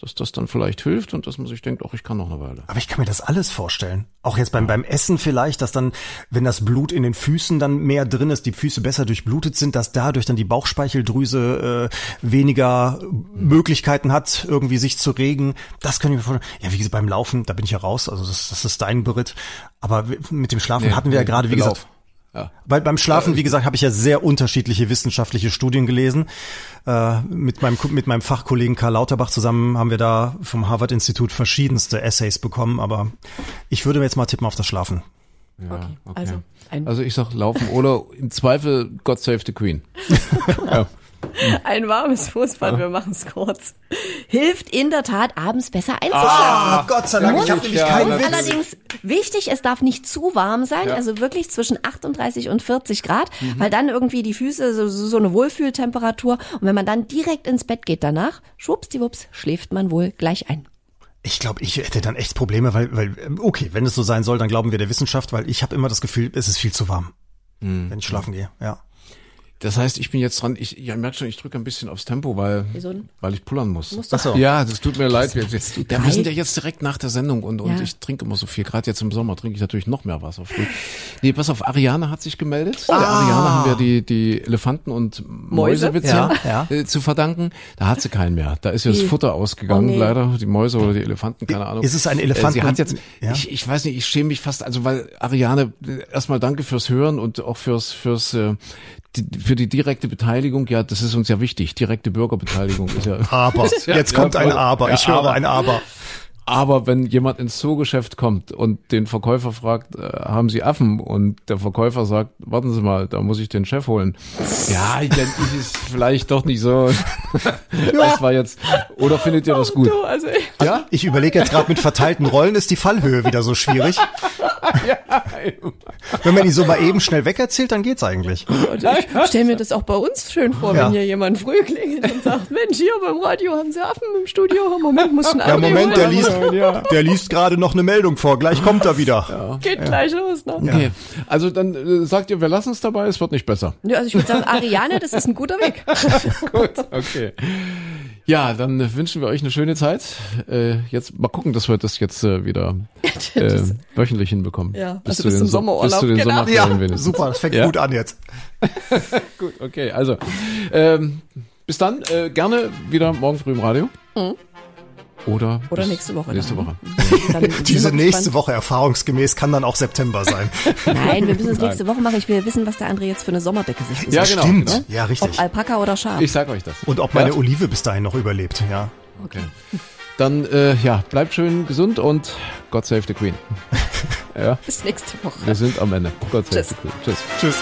dass das dann vielleicht hilft und dass man sich denkt, ach, ich kann noch eine Weile. Aber ich kann mir das alles vorstellen. Auch jetzt beim, beim Essen vielleicht, dass dann, wenn das Blut in den Füßen dann mehr drin ist, die Füße besser durchblutet sind, dass dadurch dann die Bauchspeicheldrüse äh, weniger Möglichkeiten hat, irgendwie sich zu regen. Das kann ich mir vorstellen. Ja, wie gesagt, beim Laufen, da bin ich ja raus. Also das, das ist dein Beritt. Aber mit dem Schlafen hatten wir ja gerade, wie gesagt, Ja. Weil beim Schlafen, wie gesagt, habe ich ja sehr unterschiedliche wissenschaftliche Studien gelesen. Äh, mit, meinem, mit meinem Fachkollegen Karl Lauterbach zusammen haben wir da vom Harvard-Institut verschiedenste Essays bekommen. Aber ich würde mir jetzt mal tippen auf das Schlafen. Ja, Okay, also ein- also ich sag laufen oder im Zweifel God Save the Queen. ja. Ein warmes Fußbad, wir machen es kurz. Hilft in der Tat, abends besser einzuschlafen. Ah, Gott sei Dank, ich habe nämlich ja, keinen Witz. Allerdings wichtig, es darf nicht zu warm sein, Ja. also wirklich zwischen 38 und 40 Grad, weil dann irgendwie die Füße so, so eine Wohlfühltemperatur und wenn man dann direkt ins Bett geht danach, schwuppsdiwupps, schläft man wohl gleich ein. Ich glaube, ich hätte dann echt Probleme, weil, weil, okay, wenn es so sein soll, dann glauben wir der Wissenschaft, weil ich habe immer das Gefühl, es ist viel zu warm, wenn ich schlafen gehe. Ja. Das heißt, ich bin jetzt dran. Ich, ja, merk schon, ich drücke ein bisschen aufs Tempo, weil, weil ich pullern muss. Musst so. Ja, das tut mir leid. Wir, wir, ja, wir sind ja jetzt direkt nach der Sendung und, und Ja. ich trinke immer so viel. Gerade jetzt im Sommer trinke ich natürlich noch mehr Wasser früh. Nee, pass auf, Ariane hat sich gemeldet. Der Ariane haben wir die, die Elefanten und Mäuse? Mäusewitze Ja, ja. Äh, zu verdanken. Da hat sie keinen mehr. Da ist ihr das? Futter ausgegangen, Oh, nee. leider. Die Mäuse oder die Elefanten, keine Ahnung. Ist es ein Elefant Äh, Sie hat jetzt, ja? ich, ich weiß nicht, ich schäme mich fast, also weil Ariane, äh, erstmal danke fürs Hören und auch fürs, fürs, die, für die direkte Beteiligung. Ja, das ist uns ja wichtig. Direkte Bürgerbeteiligung ist ja. Aber, Ja, jetzt kommt ein. Aber. Ich höre ein Aber. Aber wenn jemand ins Zoogeschäft kommt und den Verkäufer fragt, äh, haben Sie Affen? Und der Verkäufer sagt, warten Sie mal, da muss ich den Chef holen. Ja, ich denke, ich ist vielleicht doch nicht so. Das war jetzt. Oder findet ihr das gut? Du, also ich, Ja? Ich überlege jetzt gerade mit verteilten Rollen ist die Fallhöhe wieder so schwierig. Wenn man die so mal eben schnell wegerzählt, dann geht's eigentlich. ich stell mir das auch bei uns schön vor, Ja. wenn hier jemand früh klingelt und sagt, Mensch, hier beim Radio haben Sie Affen im Studio. Moment, muss ein Ja, Andi Moment, der holen. liest, der liest gerade noch eine Meldung vor. Gleich kommt er wieder. Geht gleich los. Ne? Okay. Also dann äh, sagt ihr, wir lassen es dabei, es wird nicht besser. Ja, also ich würde sagen, Ariane, das ist ein guter Weg. Gut, okay. Ja, dann wünschen wir euch eine schöne Zeit. Äh, jetzt mal gucken, dass wir das jetzt äh, wieder äh, wöchentlich hinbekommen. Ja, also bis zu den zum So- Sommerurlaub, Bis zu den genau. Sommerferien Ja, wenigstens. super, das fängt Ja. gut an jetzt. Gut, okay. Also, ähm, bis dann. Äh, gerne wieder morgen früh im Radio. Mhm. Oder bis nächste Woche Nächste dann. Woche. Dann Diese nächste gespannt. Woche erfahrungsgemäß kann dann auch September sein. Nein, wir müssen es nächste Woche machen. Ich will wissen, was der André jetzt für eine Sommerdecke sich besorgt. Ja, genau. Stimmt. genau. Ja, richtig. Ob Alpaka oder Schaf. Ich sag euch das. Und ob meine Ja? Olive bis dahin noch überlebt, ja. Okay. Dann, äh, ja, bleibt schön gesund und God save the Queen. ja, Bis nächste Woche. wir sind am Ende. God save Tschüss. the Queen. Tschüss. Tschüss.